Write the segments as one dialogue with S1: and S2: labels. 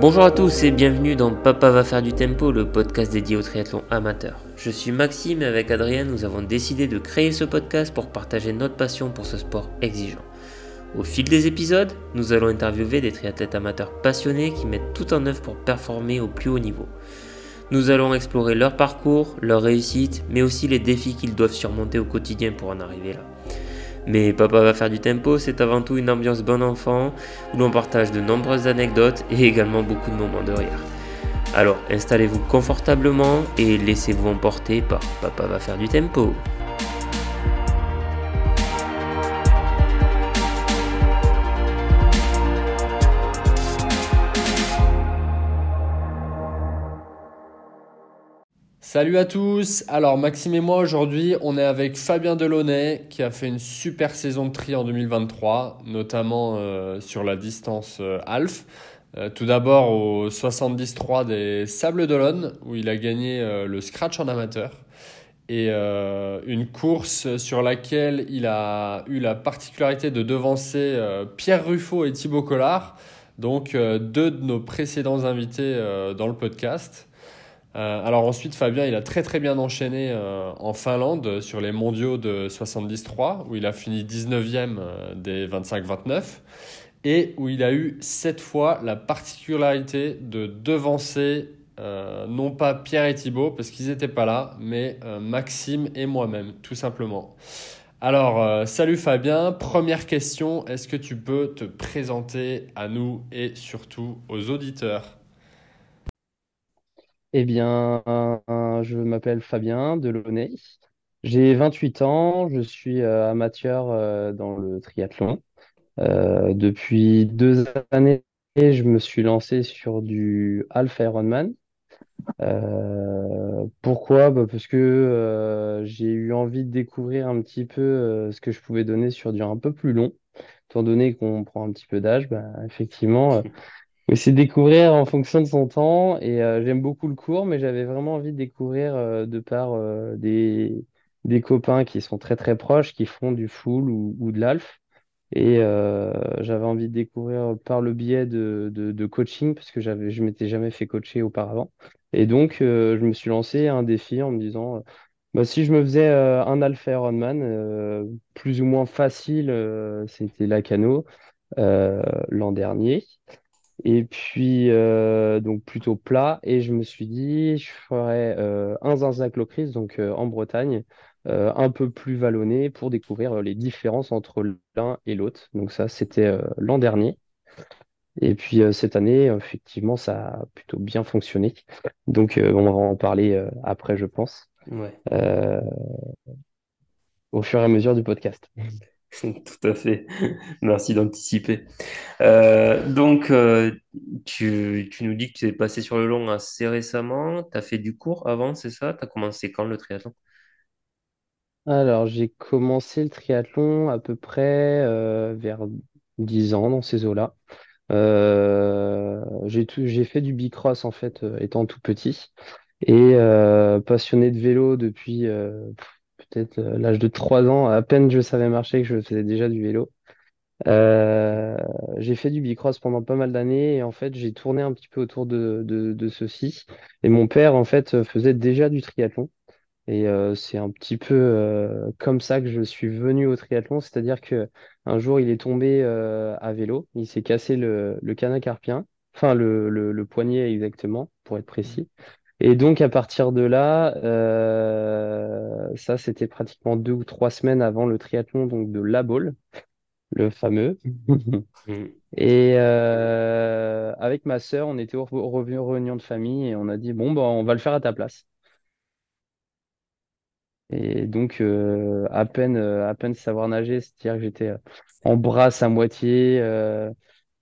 S1: Bonjour à tous et bienvenue dans Papa va faire du tempo, le podcast dédié au triathlon amateur. Je suis Maxime et avec Adrien, nous avons décidé de créer ce podcast pour partager notre passion pour ce sport exigeant. Au fil des épisodes, nous allons interviewer des triathlètes amateurs passionnés qui mettent tout en œuvre pour performer au plus haut niveau. Nous allons explorer leur parcours, leurs réussites, mais aussi les défis qu'ils doivent surmonter au quotidien pour en arriver là. Mais Papa va faire du tempo, c'est avant tout une ambiance bon enfant où l'on partage de nombreuses anecdotes et également beaucoup de moments de rire. Alors installez-vous confortablement et laissez-vous emporter par Papa va faire du tempo.
S2: Salut à tous. Alors Maxime et moi aujourd'hui, on est avec Fabien Delaunay qui a fait une super saison de tri en 2023, notamment euh, sur la distance euh, Alf. Euh, tout d'abord au 73 des Sables d'Olonne où il a gagné le scratch en amateur et une course sur laquelle il a eu la particularité de devancer Pierre Ruffo et Thibaut Collard, donc deux de nos précédents invités dans le podcast. Euh, alors ensuite, Fabien, il a très très bien enchaîné euh, en Finlande sur les mondiaux de 73, où il a fini 19e euh, des 25-29, et où il a eu cette fois la particularité de devancer non pas Pierre et Thibaut, parce qu'ils n'étaient pas là, mais Maxime et moi-même, tout simplement. Alors, salut Fabien, première question, est-ce que tu peux te présenter à nous et surtout aux auditeurs?
S3: Eh bien, je m'appelle Fabien Delaunay. J'ai 28 ans, je suis euh, amateur euh, dans le triathlon. Euh, depuis deux années, je me suis lancé sur du half Ironman. pourquoi? Bah, parce que j'ai eu envie de découvrir un petit peu ce que je pouvais donner sur du un peu plus long. Étant donné qu'on prend un petit peu d'âge, bah, effectivement, c'est découvrir en fonction de son temps. Et euh, j'aime beaucoup le cours, mais j'avais vraiment envie de découvrir euh, de par euh, des, des copains qui sont très très proches, qui font du full ou, ou de l'alf. Et j'avais envie de découvrir par le biais de, de, coaching, parce que j'avais, je m'étais jamais fait coacher auparavant. Et donc, je me suis lancé un défi en me disant, bah, si je me faisais un Alpha Ironman, plus ou moins facile, c'était la Cano l'an dernier. Et puis, euh, donc plutôt plat. Et je me suis dit, je ferais euh, un Zinzac Locris, donc euh, en Bretagne, un peu plus vallonné pour découvrir les différences entre l'un et l'autre. Donc ça, c'était l'an dernier. Et puis cette année, effectivement, ça a plutôt bien fonctionné. Donc on va en parler après, je pense,
S1: Ouais,
S3: au fur et à mesure du podcast.
S1: tout à fait. Merci d'anticiper. Euh, donc, euh, tu, nous dis que tu es passé sur le long assez récemment. Tu as fait du cours avant, c'est ça? Tu as commencé quand le triathlon?
S3: Alors, j'ai commencé le triathlon à peu près euh, vers 10 ans dans ces eaux-là. J'ai fait du bicross en fait étant tout petit et passionné de vélo depuis peut-être euh, l'âge de 3 ans. À peine je savais marcher que je faisais déjà du vélo. Euh, j'ai fait du bicross pendant pas mal d'années et en fait j'ai tourné un petit peu autour de, de, ceci. Et mon père en fait faisait déjà du triathlon. Et euh, c'est un petit peu euh, comme ça que je suis venu au triathlon, c'est-à-dire que un jour il est tombé euh, à vélo, il s'est cassé le, le carpien, enfin le poignet exactement, pour être précis. Et donc à partir de là, euh, ça c'était pratiquement deux ou trois semaines avant le triathlon donc de La Baule, le fameux. Et euh, avec ma sœur, on était au revenu réunion de famille et on a dit bon bah on va le faire à ta place. Et donc, euh, à peine, à peine savoir nager, c'est-à-dire que j'étais en brasse à moitié.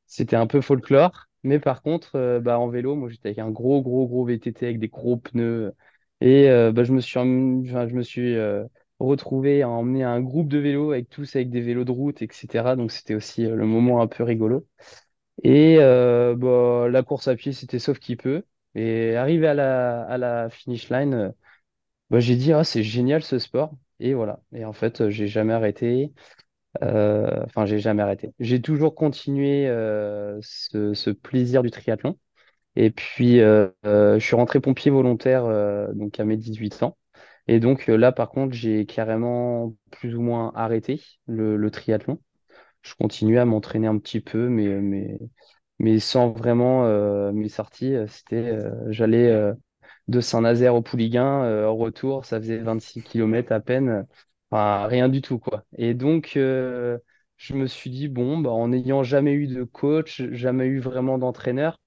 S3: c'était un peu folklore. Mais par contre, euh, bah, en vélo, moi, j'étais avec un gros, gros, gros VTT avec des gros pneus. Et euh, bah, je me suis, je me suis euh, retrouvé à emmener un groupe de vélos avec tous avec des vélos de route, etc. Donc, c'était aussi le moment un peu rigolo. Et bah, la course à pied, c'était sauf qui peut. Et arrivé à la, à la finish line. bah, j'ai dit, ah, c'est génial ce sport. Et voilà. Et en fait, euh, j'ai jamais arrêté. Euh, Enfin, j'ai jamais arrêté. J'ai toujours continué euh, ce, plaisir du triathlon. Et puis, euh, je suis rentré pompier volontaire donc à mes 18 ans. Et donc là, par contre, j'ai carrément plus ou moins arrêté le, triathlon. Je continuais à m'entraîner un petit peu, mais, mais, sans vraiment mes sorties. C'était, j'allais de Saint-Nazaire au Pouliguen, en retour, ça faisait 26 km à peine. Rien du tout, quoi. Et donc, je me suis dit, bon, bah, en n'ayant jamais eu de coach, jamais eu vraiment d'entraîneur,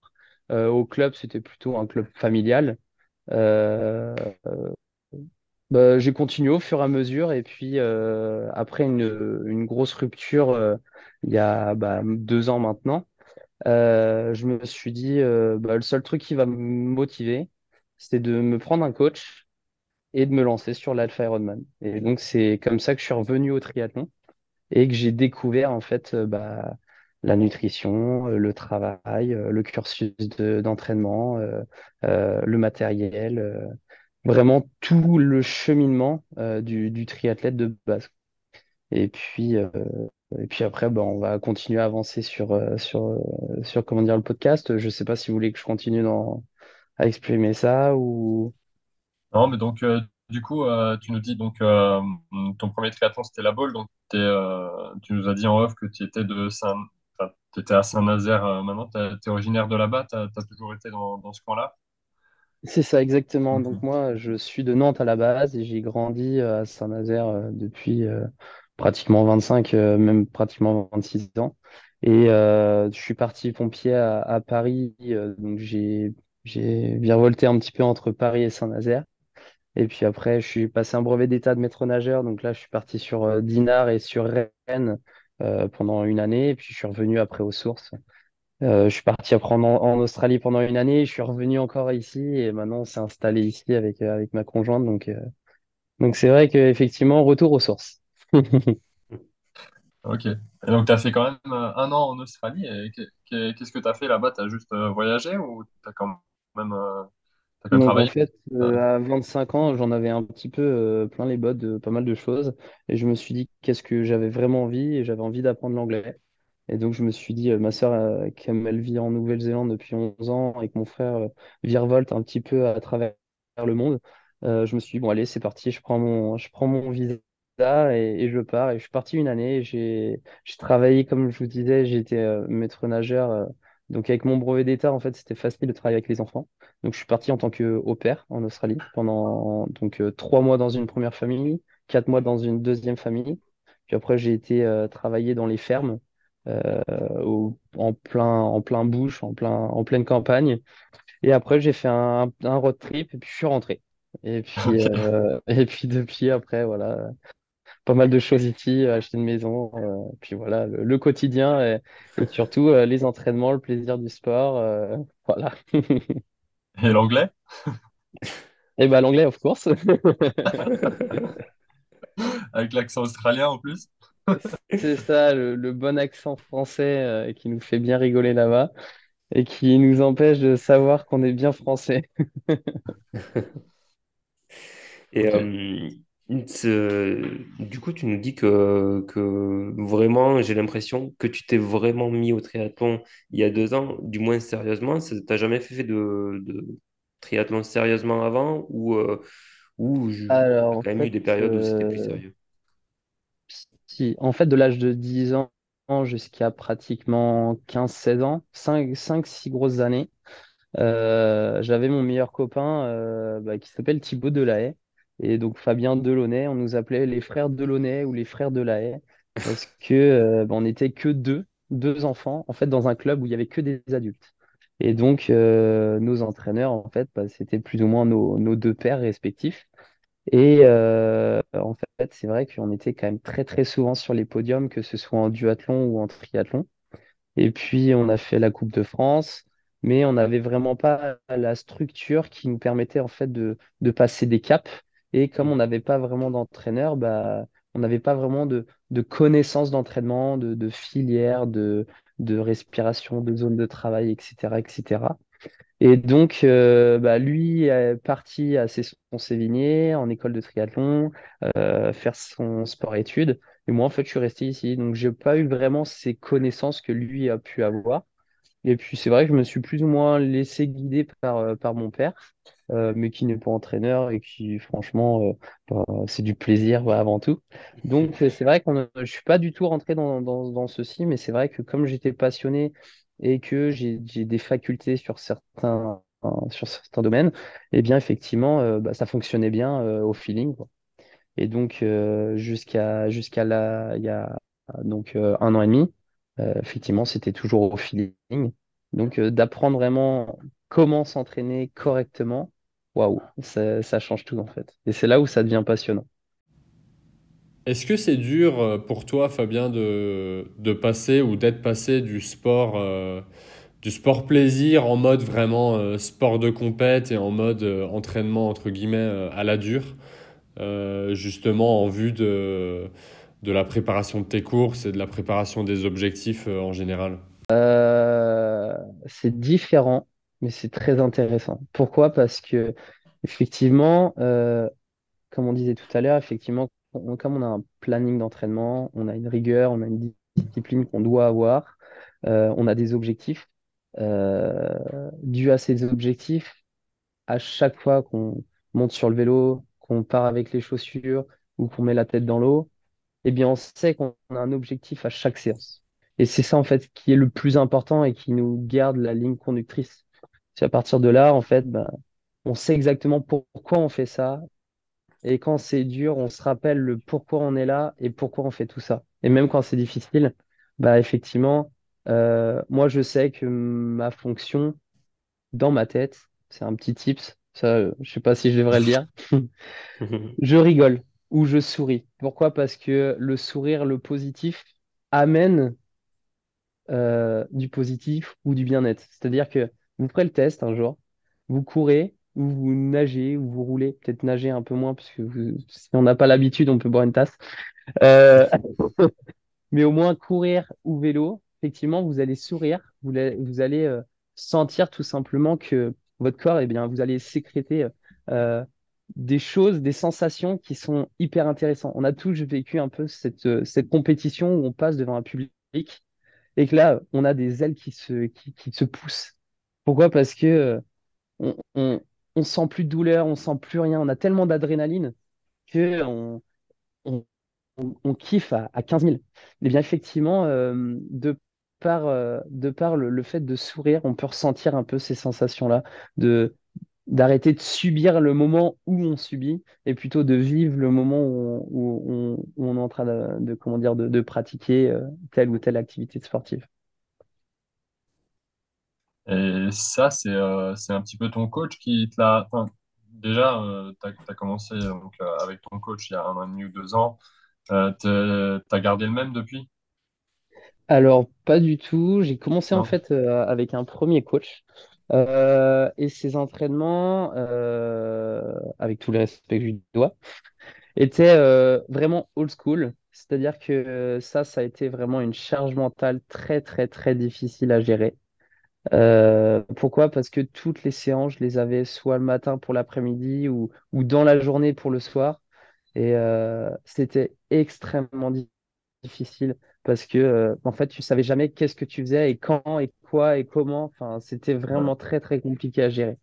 S3: euh, au club, c'était plutôt un club familial. Euh, bah, j'ai continué au fur et à mesure. Et puis, euh, après une, une grosse rupture, il y a bah, deux ans maintenant, je me suis dit, bah, le seul truc qui va me motiver, c'était de me prendre un coach et de me lancer sur l'Alpha Ironman. Et donc, c'est comme ça que je suis revenu au triathlon et que j'ai découvert en fait bah, la nutrition, euh, le travail, euh, le cursus d'entraînement, euh, le matériel, vraiment tout le cheminement du, triathlète de base. Et puis, et puis après, ben, on va continuer à avancer sur, sur, sur comment dire, le podcast. Je ne sais pas si vous voulez que je continue dans, à exprimer ça ou...
S2: Non, mais donc, du coup, tu nous dis donc ton premier triathlon c'était la boule, donc tu nous as dit en off que tu étais de Saint, tu étais à Saint-Nazaire euh, maintenant, tu es originaire de là-bas, tu as, toujours été dans, dans ce coin-là?
S3: C'est ça, exactement. Donc
S2: Mhm.
S3: moi, je suis de Nantes à la base et j'ai grandi euh, à Saint-Nazaire euh, depuis euh, pratiquement 25, euh, même pratiquement 26 ans. Et euh, je suis parti pompier à, à Paris. euh, donc j'ai j'ai virevolté un petit peu entre Paris et Saint-Nazaire. Et puis après, je suis passé un brevet d'état de maître nageur. Donc là, je suis parti sur euh, Dinard et sur Rennes euh, pendant une année. Et puis je suis revenu après aux sources. Euh, je suis parti apprendre en, Australie pendant une année, je suis revenu encore ici et maintenant on s'est installé ici avec, avec ma conjointe. Donc, donc c'est vrai qu'effectivement, retour aux sources.
S2: Ok. Et donc, tu as fait quand même un an en Australie. Qu'est-ce que tu as fait là-bas? Tu as juste voyagé ou tu as quand même,
S3: en fait, euh, à 25 ans, j'en avais un petit peu euh, plein les bottes de pas mal de choses et je me suis dit qu'est-ce que j'avais vraiment envie et j'avais envie d'apprendre l'anglais. Et donc je me suis dit, euh, ma sœur, euh, comme elle vit en Nouvelle-Zélande depuis 11 ans et que mon frère virevolte un petit peu à travers le monde, je me suis dit, bon allez, c'est parti, je prends mon, je prends mon visa et, et je pars. Et je suis parti une année, j'ai, j'ai travaillé, comme je vous disais, j'étais maître nageur. Donc avec mon brevet d'état, en fait, c'était facile de travailler avec les enfants. Donc, je suis parti en tant que au pair en Australie pendant donc euh, trois mois dans une première famille, quatre mois dans une deuxième famille. Puis après, j'ai été euh, travailler dans les fermes euh, au- en plein en plein bush, en plein en pleine campagne. Et après, j'ai fait un, un road trip et puis je suis rentré. Et puis euh, et puis depuis après, voilà, pas mal de choses ici, euh, acheter une maison, euh, puis voilà, le, le quotidien et, et surtout euh, les entraînements, le plaisir du sport, euh, voilà.
S2: Et l'anglais?
S3: Et ben l'anglais, of course.
S2: Avec l'accent australien en plus?
S3: C'est ça, le, le bon accent français euh, qui nous fait bien rigoler là-bas et qui nous empêche de savoir qu'on est bien français.
S1: Et euh, du coup, tu nous dis que, que vraiment, j'ai l'impression que tu t'es vraiment mis au triathlon il y a deux ans, du moins sérieusement. T'as jamais fait de, de triathlon sérieusement avant ou, euh, ou
S3: Alors,
S1: quand même eu des périodes où c'était plus
S3: euh,
S1: sérieux?
S3: si, en fait, de l'âge de 10 ans jusqu'à pratiquement quinze seize ans, cinq cinq six grosses années, Euh, j'avais mon meilleur copain euh, bah, qui s'appelle Thibaut Delahaye et donc Fabien Delaunay. On nous appelait les frères Delaunay ou les frères Delahaye parce que euh, bah, on n'était que deux, deux enfants en fait dans un club où il y avait que des adultes. Et donc euh, nos entraîneurs en fait bah, c'était plus ou moins nos, nos deux pères respectifs. Et euh, en fait c'est vrai qu'on était quand même très très souvent sur les podiums que ce soit en duathlon ou en triathlon. Et puis, on a fait la Coupe de France, mais on n'avait vraiment pas la structure qui nous permettait en fait de, de passer des caps. Et comme on n'avait pas vraiment d'entraîneur, bah, on n'avait pas vraiment de, de connaissances d'entraînement, de, de filière, de, de respiration, de zone de travail, etc., etc. Et donc, euh, bah, lui est parti à son Sévigné en école de triathlon, euh, faire son sport-études. Et moi, en fait, je suis resté ici. Donc, j'ai pas eu vraiment ces connaissances que lui a pu avoir. Et puis c'est vrai que je me suis plus ou moins laissé guider par, euh, par mon père, euh, mais qui n'est pas entraîneur et qui franchement, euh, bah, c'est du plaisir avant tout. Donc c'est vrai qu'on je suis pas du tout rentré dans, dans, dans ceci, mais c'est vrai que comme j'étais passionné et que j'ai des facultés sur certains, sur certains domaines, eh bien effectivement, euh, bah, ça fonctionnait bien au feeling, quoi. Et donc, jusqu'à jusqu'à là, il y a donc un an et demi, effectivement, c'était toujours au feeling. Donc, euh, d'apprendre vraiment comment s'entraîner correctement, waouh, ça, change tout en fait. Et c'est là où ça devient passionnant.
S2: Est-ce que c'est dur euh, pour toi, Fabien, de, de passer ou d'être passé du sport, euh, du sport plaisir en mode vraiment euh, sport de compète et en mode euh, entraînement entre guillemets euh, à la dure, euh, justement en vue de, de la préparation de tes courses et de la préparation des objectifs euh, en général?
S3: Euh, c'est différent, mais c'est très intéressant. Pourquoi? Parce que effectivement, euh, comme on disait tout à l'heure, effectivement, comme on a un planning d'entraînement, on a une rigueur, on a une discipline qu'on doit avoir, on a des objectifs. Dû à ces objectifs, à chaque fois qu'on monte sur le vélo, qu'on part avec les chaussures ou qu'on met la tête dans l'eau, eh bien, on sait qu'on a un objectif à chaque séance. Et c'est ça, en fait, qui est le plus important et qui nous garde la ligne conductrice. C'est à partir de là, en fait, bah, on sait exactement pourquoi on fait ça et quand c'est dur, on se rappelle le pourquoi on est là et pourquoi on fait tout ça. Et même quand c'est difficile, bah effectivement, euh, moi je sais que ma fonction dans ma tête, c'est un petit tips, ça, euh, je sais pas si je devrais le dire, je rigole ou je souris. Pourquoi? Parce que le sourire, le positif, amène euh, du positif ou du bien-être. C'est-à-dire que vous ferez le test un jour, vous courez ou vous nagez ou vous roulez, peut-être nager un peu moins parce vous- si on n'a pas l'habitude, on peut boire une tasse. Euh, mais au moins courir ou vélo, effectivement, vous allez sourire, vous, allez- vous allez euh, sentir tout simplement que votre corps, eh bien, vous allez sécréter des choses, des sensations qui sont hyper intéressantes. On a tous vécu un peu cette, euh, cette compétition où on passe devant un public et que là, on a des ailes qui se, poussent. Pourquoi? Parce que euh, on, on, sent plus de douleur, on sent plus rien, on a tellement d'adrénaline que on, kiffe à, à 15 000. Et bien effectivement, euh, de par, le, fait de sourire, on peut ressentir un peu ces sensations-là, d'arrêter de subir le moment où on subit et plutôt de vivre le moment où on, où on, où on est en train de, de, comment dire, de, de pratiquer euh, telle ou telle activité sportive.
S4: Et ça, c'est euh, c'est un petit peu ton coach qui te l'a. Enfin, déjà, tu as, commencé donc, euh, avec ton coach il y a un an et demi ou deux ans. Euh, tu as gardé le même depuis?
S3: Alors, pas du tout. J'ai commencé en fait euh, avec un premier coach. Euh, et ses entraînements, euh, avec tout le respect que je lui dois, étaient euh, vraiment old school. C'est-à-dire que ça, ça a été vraiment une charge mentale très, très, très difficile à gérer. Pourquoi? Parce que toutes les séances, je les avais soit le matin pour l'après-midi ou, ou dans la journée pour le soir. Et c'était extrêmement di- difficile parce que euh, en fait, tu savais jamais qu'est-ce que tu faisais et quand et quoi et comment. Enfin, c'était vraiment très très compliqué à gérer.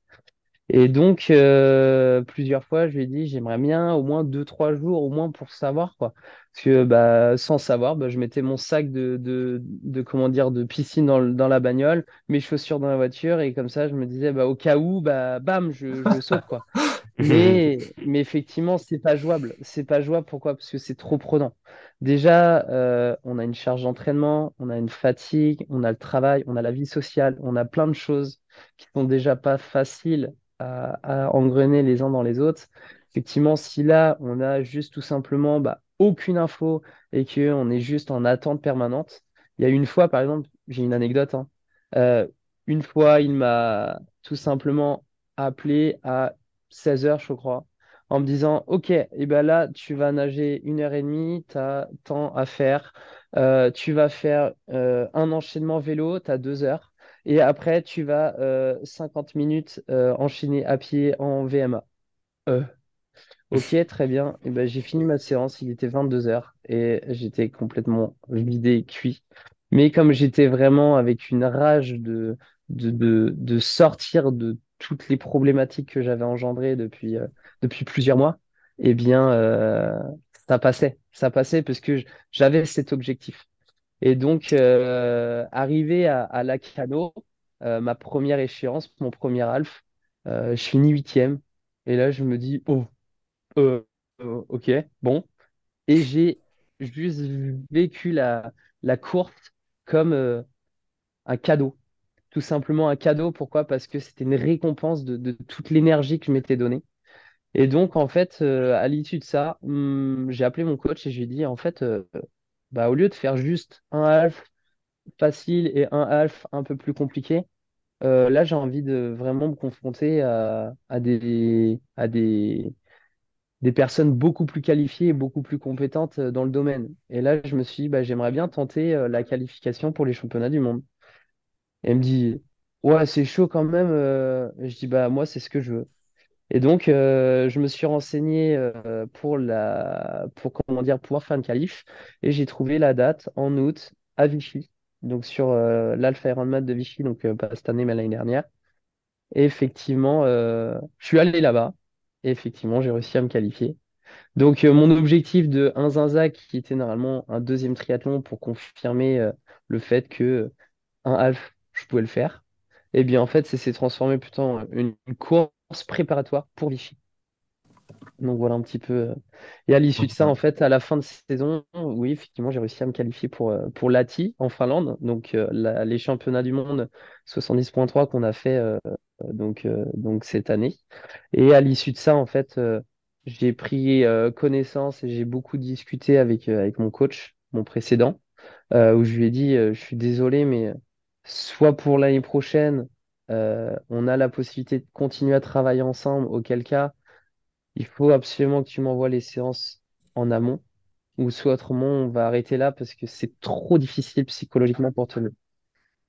S3: Et donc, euh, plusieurs fois, je lui ai dit, j'aimerais bien au moins deux, trois jours, au moins pour savoir, quoi. Parce que bah, sans savoir, bah, je mettais mon sac de, de, de, comment dire, de piscine dans la bagnole, mes chaussures dans la voiture, et comme ça, je me disais, bah, au cas où, bah, bam, je, je saute, quoi. Mais, mais effectivement, c'est pas jouable. C'est pas jouable. Pourquoi? Parce que c'est trop prenant. Déjà, euh, on a une charge d'entraînement, on a une fatigue, on a le travail, on a la vie sociale, on a plein de choses qui sont déjà pas faciles à, à engrainer les uns dans les autres. Effectivement, si là, on a juste tout simplement bah, aucune info et qu'on est juste en attente permanente, il y a une fois, par exemple, j'ai une anecdote, hein. Euh, une fois, il m'a tout simplement appelé à 16 heures, je crois, en me disant, OK, et ben là, tu vas nager une heure et demie, tu as tant à faire. Euh, tu vas faire euh, un enchaînement vélo, tu as deux heures. Et après, tu vas euh, 50 minutes euh, enchaîner à pied en VMA. Ok, très bien. Et ben, j'ai fini ma séance, il était 22 heures et j'étais complètement vidé, cuit. Mais comme j'étais vraiment avec une rage de, de, de, de sortir de toutes les problématiques que j'avais engendrées depuis, euh, depuis plusieurs mois, eh bien, euh, ça passait. Ça passait parce que j'avais cet objectif. Et donc, euh, arrivé à, Lacano, euh, ma première échéance, mon premier Alf, euh, je finis huitième. Et là, je me dis, oh, ok, bon. Et j'ai juste vécu la, la course comme un cadeau. Tout simplement un cadeau. Pourquoi? Parce que c'était une récompense de, toute l'énergie que je m'étais donnée. Et donc, en fait, euh, à l'issue de ça, hum, j'ai appelé mon coach et je lui ai dit, en fait, euh, bah, au lieu de faire juste un half facile et un half un peu plus compliqué, euh, là, j'ai envie de vraiment me confronter à, des, personnes beaucoup plus qualifiées et beaucoup plus compétentes dans le domaine. Et là, je me suis dit, bah, j'aimerais bien tenter la qualification pour les championnats du monde. Elle me dit, ouais, c'est chaud quand même. euh. Je dis, bah, moi, c'est ce que je veux. Et donc, euh, je me suis renseigné euh, pour la, pour comment dire, pouvoir faire une qualif, et j'ai trouvé la date en août à Vichy, donc sur l'Alpha Ironman de Vichy, donc pas cette année mais l'année dernière. Et effectivement, je suis allé là-bas, et effectivement, j'ai réussi à me qualifier. Donc, mon objectif de 1 Zinzac, qui était normalement un deuxième triathlon pour confirmer le fait que un half, je pouvais le faire, eh bien, en fait, ça s'est transformé plutôt en une une course préparatoire pour Vichy. Donc voilà un petit peu. euh. Et à l'issue de ça, en fait, à la fin de saison, oui, effectivement, j'ai réussi à me qualifier pour, euh, pour l'ATI en Finlande, donc euh, la- les championnats du monde 70.3 qu'on a fait euh, donc, euh, donc cette année. Et à l'issue de ça, en fait, euh, j'ai pris connaissance et j'ai beaucoup discuté avec, avec mon coach, mon précédent, où je lui ai dit, je suis désolé, mais soit pour l'année prochaine, euh, on a la possibilité de continuer à travailler ensemble, auquel cas il faut absolument que tu m'envoies les séances en amont, ou soit autrement, on va arrêter là parce que c'est trop difficile psychologiquement pour tenir.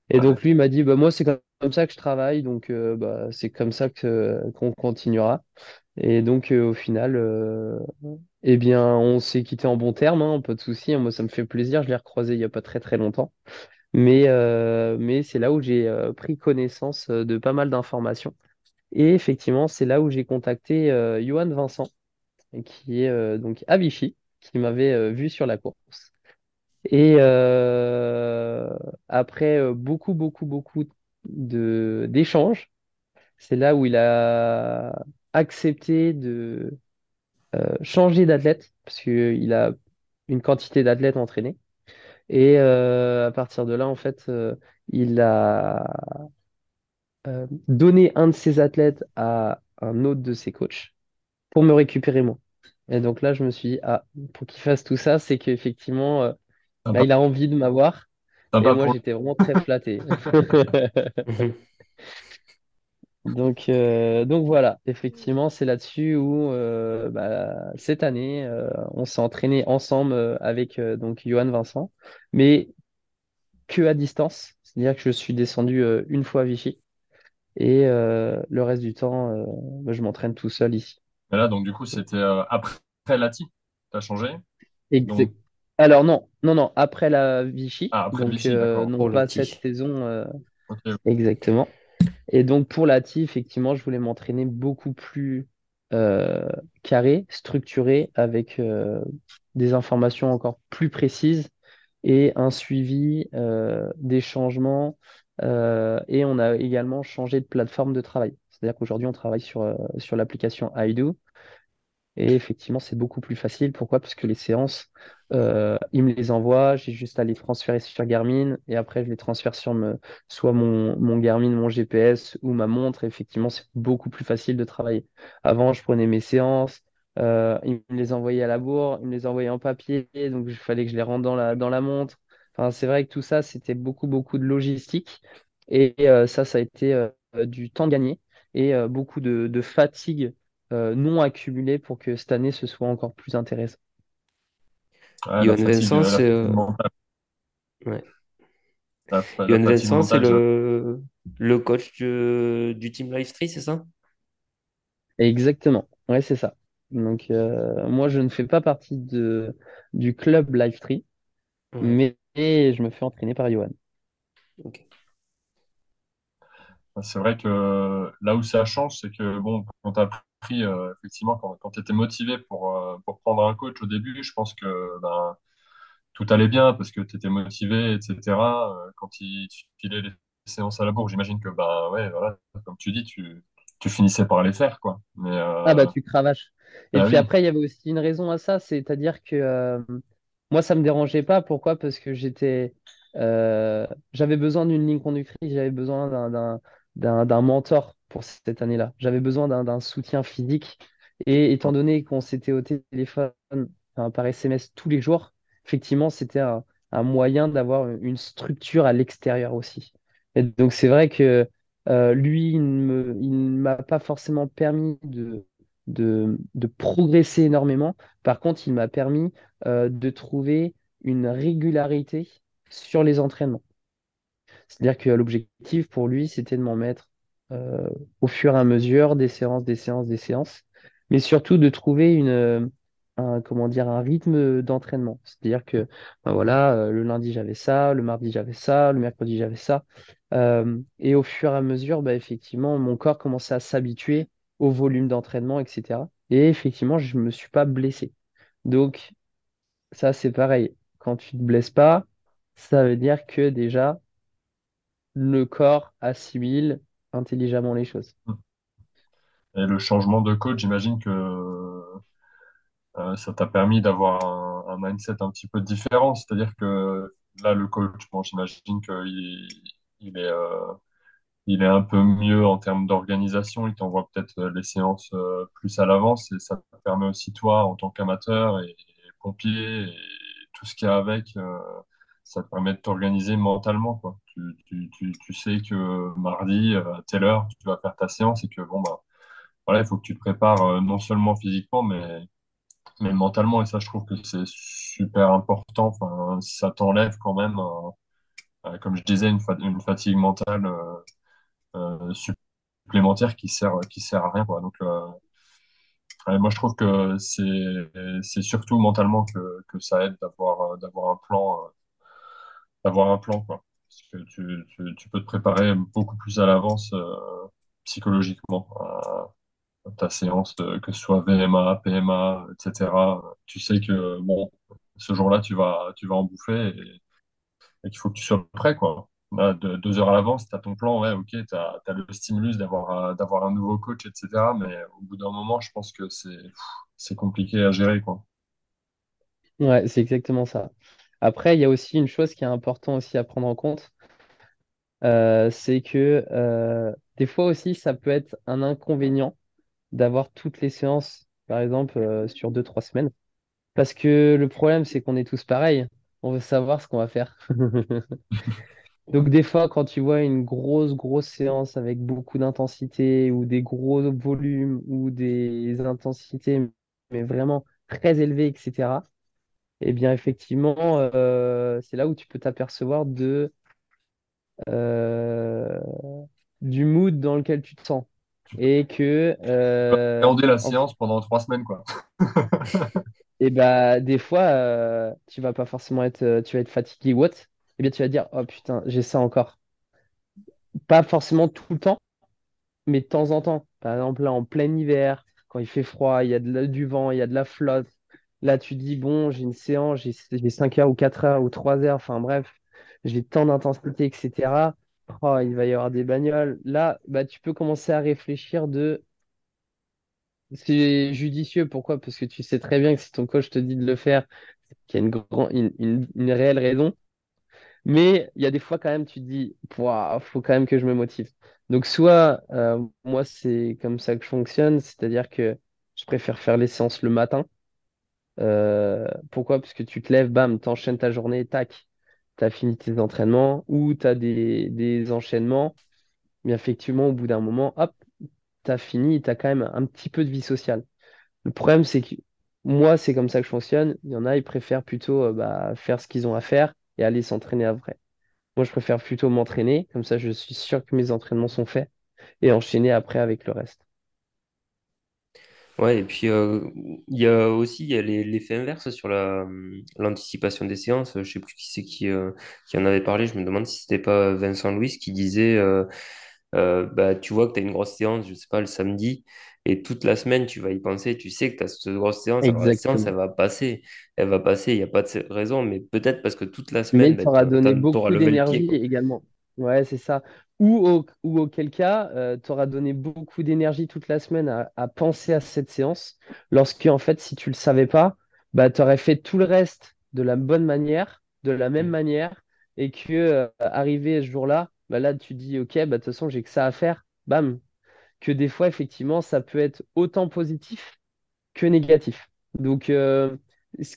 S3: Et
S4: Ouais.
S3: donc lui il m'a dit, bah, moi c'est comme ça que je travaille, donc euh, bah, c'est comme ça que qu'on continuera. Et donc euh, au final, eh bien, on s'est quitté en bons termes, hein, pas de souci. hein. moi ça me fait plaisir, je l'ai recroisé il y a pas très très longtemps. Mais, euh, mais c'est là où j'ai euh, pris connaissance euh, de pas mal d'informations. Et effectivement, c'est là où j'ai contacté euh, Johan Vincent qui est donc à Vichy, qui m'avait vu sur la course. Et après beaucoup, beaucoup, beaucoup d'échanges, c'est là où il a accepté de changer d'athlète, parce qu'il a une quantité d'athlètes entraînés. Et euh, à partir de là, en fait, euh, il a euh, donné un de ses athlètes à un autre de ses coachs pour me récupérer moi. Et donc là, je me suis dit, ah, pour qu'il fasse tout ça, c'est qu'effectivement, euh, bah, il a envie de m'avoir. Et moi, j'étais vraiment très flatté. Donc, euh, donc voilà, effectivement, c'est là-dessus où euh, bah, cette année, euh, on s'est entraîné ensemble avec euh, donc Johan Vincent, mais que à distance. C'est-à-dire que je suis descendu euh, une fois à Vichy et euh, le reste du temps, euh, bah, je m'entraîne tout seul ici.
S4: Mais là, donc, du coup, c'était euh, après Lati. T'as changé?
S3: Exact.
S4: Donc,
S3: Alors non, non, non, après la Vichy,
S4: ah, après
S3: donc
S4: Vichy,
S3: euh, non
S1: Pour
S3: pas cette saison euh, exactement. Et donc pour la TI, effectivement, je voulais m'entraîner beaucoup plus euh, carré, structuré, avec euh, des informations encore plus précises et un suivi euh, des changements. et on a également changé de plateforme de travail. C'est-à-dire qu'aujourd'hui, on travaille sur, sur l'application iDo. Et effectivement, c'est beaucoup plus facile. Pourquoi? Parce que les séances, euh, il me les envoie, j'ai juste à les transférer sur Garmin et après je les transfère sur me- soit mon, mon Garmin, mon GPS ou ma montre. Effectivement, c'est beaucoup plus facile de travailler. Avant, je prenais mes séances, euh, il me les envoyait à la bourre, il me les envoyait en papier, donc il fallait que je les rentre dans la, dans la montre. Enfin, c'est vrai que tout ça, c'était beaucoup, beaucoup de logistique. Et euh, ça, ça a été euh, du temps gagné et euh, beaucoup de, de fatigue non accumulée pour que cette année ce soit encore plus intéressant.
S1: Johan
S4: fatigue,
S1: Vincent,
S4: euh, la
S1: c'est
S4: fatigue
S1: euh,
S4: mentale.
S1: ouais.
S4: La, fa- la
S1: Johan
S4: fatigue
S1: Vincent, c'est
S4: mentale, je...
S1: le, le coach du, du Team Life 3, c'est ça?
S3: Exactement, ouais, c'est ça. Donc, euh, moi, je ne fais pas partie de, du club Live Tree,
S1: Ouais.
S3: mais je me fais entraîner par Johan.
S1: Ok.
S4: C'est vrai que là où ça change, c'est que bon, quand tu as pris, euh, effectivement, quand, quand tu étais motivé pour, euh, pour prendre un coach au début, je pense que ben, tout allait bien parce que tu étais motivé, etc. Euh, quand il tu filait les séances à la bourre, j'imagine que, ben, ouais, voilà, comme tu dis, tu, tu finissais par les faire, quoi. Mais,
S3: Ah bah tu cravaches. Et
S4: bah
S3: puis
S4: oui,
S3: après, il y avait aussi une raison à ça, c'est-à-dire que moi, ça me dérangeait pas. Pourquoi? Parce que j'étais, j'avais besoin d'une ligne conductrice, j'avais besoin d'un mentor pour cette année-là. J'avais besoin d'un soutien physique. Et étant donné qu'on s'était au téléphone, par SMS tous les jours, effectivement, c'était un, moyen d'avoir une structure à l'extérieur aussi. Et donc c'est vrai que euh, lui, il ne m'a pas forcément permis de, progresser énormément. Par contre, il m'a permis euh, de trouver une régularité sur les entraînements. C'est-à-dire que l'objectif pour lui, c'était de m'en mettre au fur et à mesure des séances, des séances, des séances, mais surtout de trouver une, euh, un, comment dire, un rythme d'entraînement. C'est-à-dire que ben voilà, euh, le lundi j'avais ça, le mardi j'avais ça, le mercredi j'avais ça. Euh, et au fur et à mesure, bah, effectivement, mon corps commençait à s'habituer au volume d'entraînement, etc. Et effectivement, je ne me suis pas blessé. Donc, ça, c'est pareil. Quand tu ne te blesses pas, ça veut dire que déjà, le corps assimile intelligemment les choses.
S4: et le changement de coach, j'imagine que euh, ça t'a permis d'avoir un, mindset un petit peu différent. C'est-à-dire que là, le coach, bon, j'imagine qu'il il est, euh, est un peu mieux en termes d'organisation. Il t'envoie peut-être les séances euh, plus à l'avance et ça te permet aussi, toi, en tant qu'amateur et, pompier et tout ce qu'il y a avec, ça te permet de t'organiser mentalement, quoi. Tu, sais que mardi, euh, à telle heure, tu vas faire ta séance et que, bon, bah, voilà, il faut que tu te prépares euh, non seulement physiquement, mais, mais mentalement. Et ça, je trouve que c'est super important. Enfin, ça t'enlève quand même, euh, euh, comme je disais, une, fa- une fatigue mentale. euh, euh, supplémentaire qui sert, qui sert à rien, quoi. Donc, euh, moi, je trouve que c'est, surtout mentalement que, que ça aide d'avoir, euh, un plan, euh, d'avoir un plan, quoi. Parce que tu, tu, peux te préparer beaucoup plus à l'avance, euh, psychologiquement, à ta séance, de- que ce soit VMA, PMA, etc. Tu sais que, bon, ce jour-là, tu vas, tu vas en bouffer et qu'il faut que tu sois prêt, quoi. Deux heures à l'avance, tu as ton plan, ouais, ok, tu as, le stimulus d'avoir euh, un nouveau coach, etc. Mais au bout d'un moment, je pense que c'est compliqué à gérer, quoi.
S3: Ouais, c'est exactement ça. Après, il y a aussi une chose qui est importante aussi à prendre en compte, euh, c'est que euh, des fois aussi, ça peut être un inconvénient d'avoir toutes les séances, par exemple, euh, sur deux, trois semaines. Parce que le problème, c'est qu'on est tous pareils. On veut savoir ce qu'on va faire. Donc des fois, quand tu vois une grosse, grosse séance avec beaucoup d'intensité ou des gros volumes ou des intensités, mais vraiment très élevées, etc., eh bien effectivement, euh, c'est là où tu peux t'apercevoir de, euh, du mood dans lequel tu te sens. Et que euh,
S4: Appréhender la
S3: en-
S4: séance pendant trois semaines, quoi.
S3: eh ben, des fois, euh, tu vas pas forcément être, tu vas être fatigué ou autre. Eh bien, tu vas dire, oh putain, j'ai ça encore. Pas forcément tout le temps mais de temps en temps. Par exemple, là, en plein hiver, quand il fait froid, il y a de la- du vent, il y a de la flotte. Là, tu dis, bon, j'ai une séance, j'ai j'ai 5 heures ou 4 heures ou 3 heures, enfin bref, j'ai tant d'intensité, etc. Oh, il va y avoir des bagnoles. Là, bah, tu peux commencer à réfléchir de... C'est judicieux, pourquoi? Parce que tu sais très bien que si ton coach te dit de le faire, qu'il y a une réelle raison. Mais il y a des fois quand même, tu te dis, il faut quand même que je me motive. Donc soit, euh, moi, c'est comme ça que je fonctionne, c'est-à-dire que je préfère faire les séances le matin. Euh, pourquoi? Parce que tu te lèves, bam, t'enchaînes ta journée, tac, t'as fini tes entraînements ou t'as des, des enchaînements. Mais effectivement, au bout d'un moment, hop, t'as fini, t'as quand même un petit peu de vie sociale. Le problème, c'est que moi, c'est comme ça que je fonctionne. Il y en a, ils préfèrent plutôt euh, bah, faire ce qu'ils ont à faire et aller s'entraîner après. Moi, je préfère plutôt m'entraîner, comme ça je suis sûr que mes entraînements sont faits, et enchaîner après avec le reste.
S1: Ouais, et puis euh, il y a aussi il y a les- l'effet inverse sur la, hum, l'anticipation des séances. Je sais plus qui c'est qui, euh, qui en avait parlé. Je me demande si c'était pas Vincent Louis qui disait euh, euh, bah, tu vois que tu as une grosse séance, je sais pas, le samedi, et toute la semaine tu vas y penser, tu sais que tu as cette grosse séance. Alors la séance, elle
S3: Exactement.
S1: va passer, elle va passer, il n'y a pas de raison, mais peut-être parce que toute la semaine,
S3: Mais
S1: bah,
S3: tu auras donné
S1: tu auras
S3: beaucoup
S1: levé le pied,
S3: d'énergie
S1: quoi.
S3: également. Ouais, c'est ça. Ou, au- ou auquel cas, tu auras donné beaucoup d'énergie toute la semaine à, à penser à cette séance, lorsque, en fait, si tu le savais pas, bah, tu aurais fait tout le reste de la bonne manière, de la même manière, et que, euh, arrivé ce jour-là, bah, là, tu dis, OK, bah, de toute façon, j'ai que ça à faire. Bam. Que des fois, effectivement, ça peut être autant positif que négatif. Donc, euh,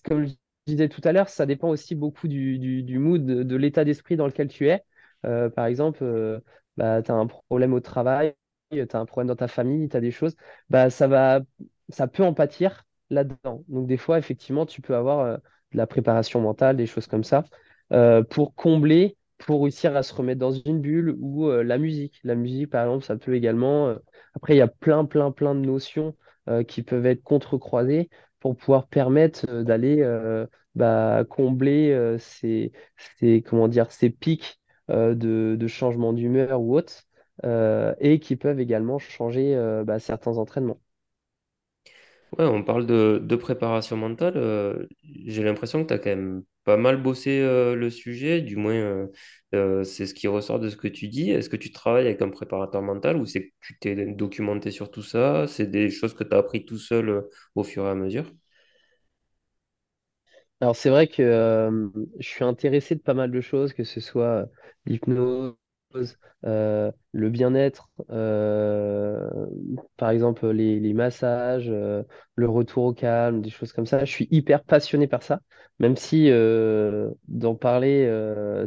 S3: comme je disais tout à l'heure, ça dépend aussi beaucoup du, du, du mood, de, de l'état d'esprit dans lequel tu es. Euh, par exemple, euh, bah, tu as un problème au travail, tu as un problème dans ta famille, tu as des choses, bah, ça va, ça peut en pâtir là-dedans. Donc, des fois, effectivement, tu peux avoir euh, de la préparation mentale, des choses comme ça, euh, pour combler, pour réussir à se remettre dans une bulle ou euh, la musique. La musique, par exemple, ça peut également. euh, Après, il y a plein, plein, plein de notions euh, qui peuvent être contre-croisés pour pouvoir permettre euh, d'aller euh, bah, combler euh, ces, ces- comment dire, ces pics euh, de, de changement d'humeur ou autre, euh, et qui peuvent également changer euh, bah, certains entraînements.
S1: Ouais, on parle de, préparation mentale. euh, j'ai l'impression que tu as quand même pas mal bossé euh, le sujet, du moins euh, euh, c'est ce qui ressort de ce que tu dis. Est-ce que tu travailles avec un préparateur mental ou c'est que tu t'es documenté sur tout ça? C'est des choses que tu as appris tout seul euh, au fur et à mesure?
S3: Alors c'est vrai que euh, je suis intéressé de pas mal de choses, que ce soit l'hypnose, euh, le bien-être, euh, par exemple les, les massages, le retour au calme, des choses comme ça. Je suis hyper passionné par ça, même si d'en parler,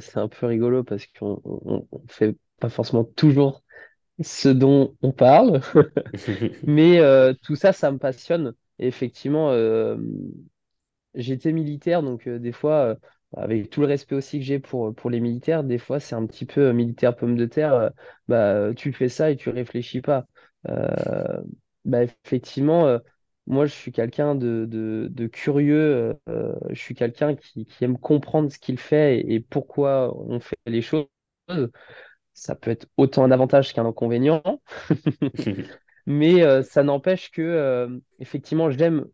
S3: c'est un peu rigolo parce qu'on on, on fait pas forcément toujours ce dont on parle, mais tout ça, ça me passionne. Et effectivement, J'étais militaire, donc euh, des fois, euh, avec tout le respect aussi que j'ai pour, pour les militaires, des fois c'est un petit peu euh, militaire pomme de terre, euh, bah, euh, tu fais ça et tu réfléchis pas. Euh, bah, effectivement, euh, moi je suis quelqu'un de, de, de curieux, euh, euh, je suis quelqu'un qui, qui aime comprendre ce qu'il fait et, et pourquoi on fait les choses. Ça peut être autant un avantage qu'un inconvénient, mais euh, ça n'empêche que euh, effectivement j'aime.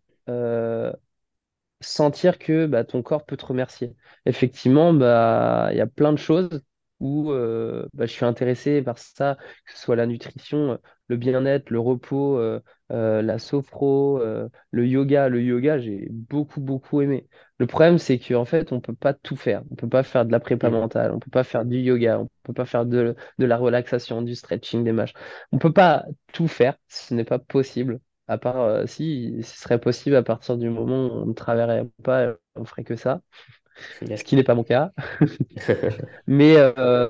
S3: Sentir que bah, ton corps peut te remercier. Effectivement, bah, il y a plein de choses où euh, bah, je suis intéressé par ça, que ce soit la nutrition, euh, le bien-être, le repos, euh, euh, la sophro, le yoga. Le yoga, j'ai beaucoup, beaucoup aimé. Le problème, c'est qu'en fait, on peut pas tout faire. On peut pas faire de la prépa mentale, on peut pas faire du yoga, on peut pas faire de, de la relaxation, du stretching, des mâches. On peut pas tout faire, ce n'est pas possible. À part euh, si ce serait possible à partir du moment où on ne travaillerait pas, euh, on ferait que ça, ce qui n'est pas mon cas. Mais, euh,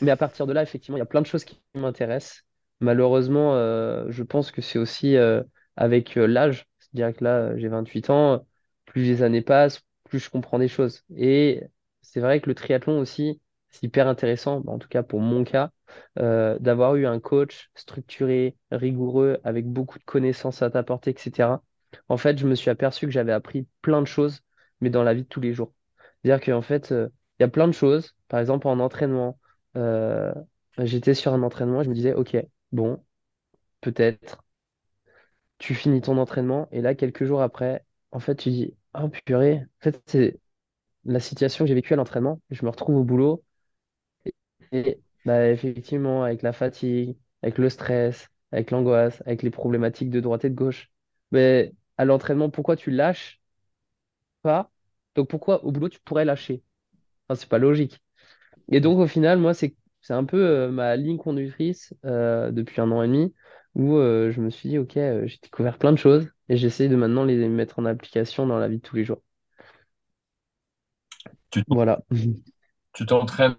S3: mais à partir de là, effectivement, il y a plein de choses qui m'intéressent. Malheureusement, euh, je pense que c'est aussi avec l'âge, c'est-à-dire que là, j'ai 28 ans, plus les années passent, plus je comprends des choses. Et c'est vrai que le triathlon aussi, c'est hyper intéressant, en tout cas pour mon cas, euh, d'avoir eu un coach structuré, rigoureux, avec beaucoup de connaissances à t'apporter, etc. En fait, je me suis aperçu que j'avais appris plein de choses, mais dans la vie de tous les jours. C'est-à-dire qu'en fait, euh, il y a plein de choses. Par exemple, en entraînement, euh, j'étais sur un entraînement je me disais, OK, bon, peut-être, tu finis ton entraînement et là, quelques jours après, en fait, tu dis, oh purée, en fait, c'est la situation que j'ai vécue à l'entraînement. Je me retrouve au boulot et bah, effectivement, avec la fatigue, avec le stress, avec l'angoisse, avec les problématiques de droite et de gauche. Mais à l'entraînement, pourquoi tu lâches pas? Donc pourquoi au boulot, tu pourrais lâcher? Enfin, c'est pas logique. Et donc, au final, moi, c'est c'est un peu euh, ma ligne conductrice euh, depuis un an et demi où euh, je me suis dit, OK, euh, j'ai découvert plein de choses et j'essaie de maintenant les mettre en application dans la vie de tous les jours.
S4: Tu
S3: Voilà.
S4: tu t'entraînes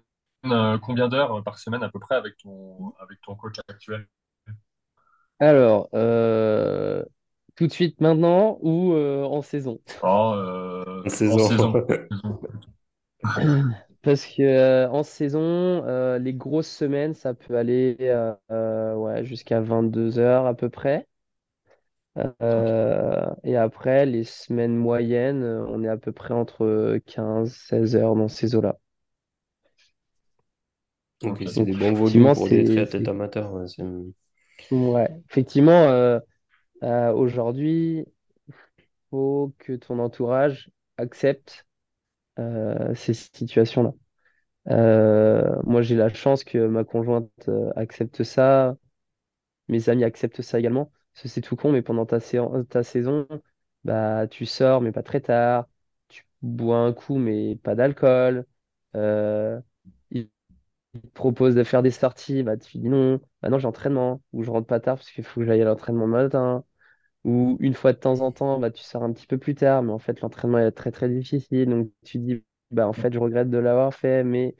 S4: euh, combien d'heures par semaine à peu près avec ton, avec ton coach actuel?
S3: Alors, euh, tout de suite maintenant ou euh, en saison?
S4: Oh, euh,
S1: En
S4: en
S1: saison.
S3: Parce que euh, en saison, euh, les grosses semaines, ça peut aller euh, euh, ouais, jusqu'à 22 heures à peu près.
S4: Ok.
S3: Euh, et après, les semaines moyennes, euh, on est à peu près entre 15, 16 heures dans ces eaux-là.
S1: Ok,
S4: Ok.
S1: c'est
S3: Donc,
S1: des bons volumes pour des triathlètes amateurs. ouais, c'est-
S3: ouais. Effectivement, euh, euh, aujourd'hui, faut que ton entourage accepte euh, ces situations-là. Moi, j'ai la chance que ma conjointe accepte ça, mes amis acceptent ça également. C'est tout con, mais pendant ta, saison, bah, tu sors, mais pas très tard. Tu bois un coup, mais pas d'alcool. Euh, te proposent de faire des sorties, bah, tu dis non. Bah non, j'ai entraînement. Ou je rentre pas tard parce qu'il faut que j'aille à l'entraînement le matin. Ou une fois de temps en temps, bah, tu sors un petit peu plus tard, mais en fait, l'entraînement est très très difficile. Donc tu dis, bah, en fait, je regrette de l'avoir fait. Mais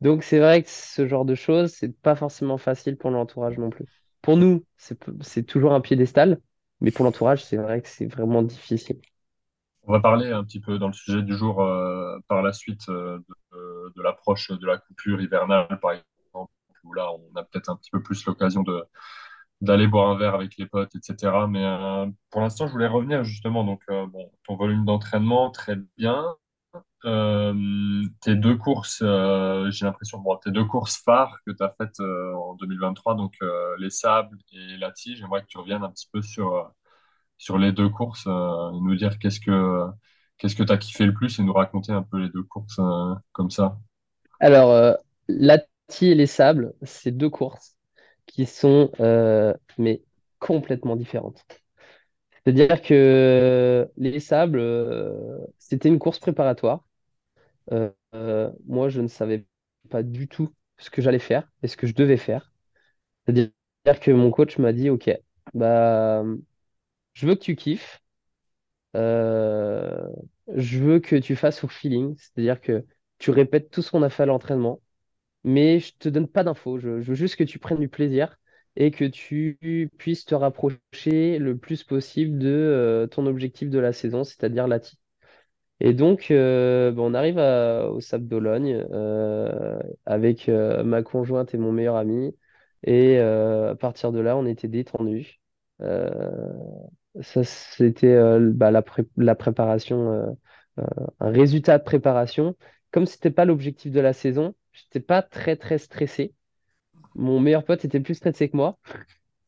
S3: donc c'est vrai que ce genre de choses, c'est pas forcément facile pour l'entourage non plus. Pour nous, c'est toujours un piédestal, mais pour l'entourage, c'est vrai que c'est vraiment difficile.
S4: On va parler un petit peu dans le sujet du jour euh, par la suite euh, de, de l'approche de la coupure hivernale, par exemple, où là, on a peut-être un petit peu plus l'occasion de d'aller boire un verre avec les potes, etc. Mais euh, pour l'instant, je voulais revenir justement. Donc, euh, bon, ton volume d'entraînement, très bien. Euh, tes deux courses, j'ai l'impression, bon, tes deux courses phares que tu as faites en 2023, donc les sables et la tige, j'aimerais que tu reviennes un petit peu sur, sur les deux courses, euh, nous dire qu'est-ce que qu'est-ce que tu as kiffé le plus et nous raconter un peu les deux courses euh, comme ça.
S3: Alors, euh, l'Ati et les sables, c'est deux courses qui sont euh, mais complètement différentes. C'est-à-dire que les sables, euh, c'était une course préparatoire. Moi, je ne savais pas du tout ce que j'allais faire et ce que je devais faire. C'est-à-dire que mon coach m'a dit, OK, bah, je veux que tu kiffes, euh, je veux que tu fasses au feeling, c'est-à-dire que tu répètes tout ce qu'on a fait à l'entraînement, mais je te donne pas d'infos, je, veux juste que tu prennes du plaisir et que tu puisses te rapprocher le plus possible de euh, ton objectif de la saison, c'est-à-dire la. Et donc, euh, bah, on arrive au Sable d'Ologne avec ma conjointe et mon meilleur ami. Et à partir de là, on était détendus. Ça, c'était euh, bah, la, pré- la préparation, euh, euh, un résultat de préparation. Comme c'était pas l'objectif de la saison, j'étais pas très très stressé. Mon meilleur pote était plus stressé que moi.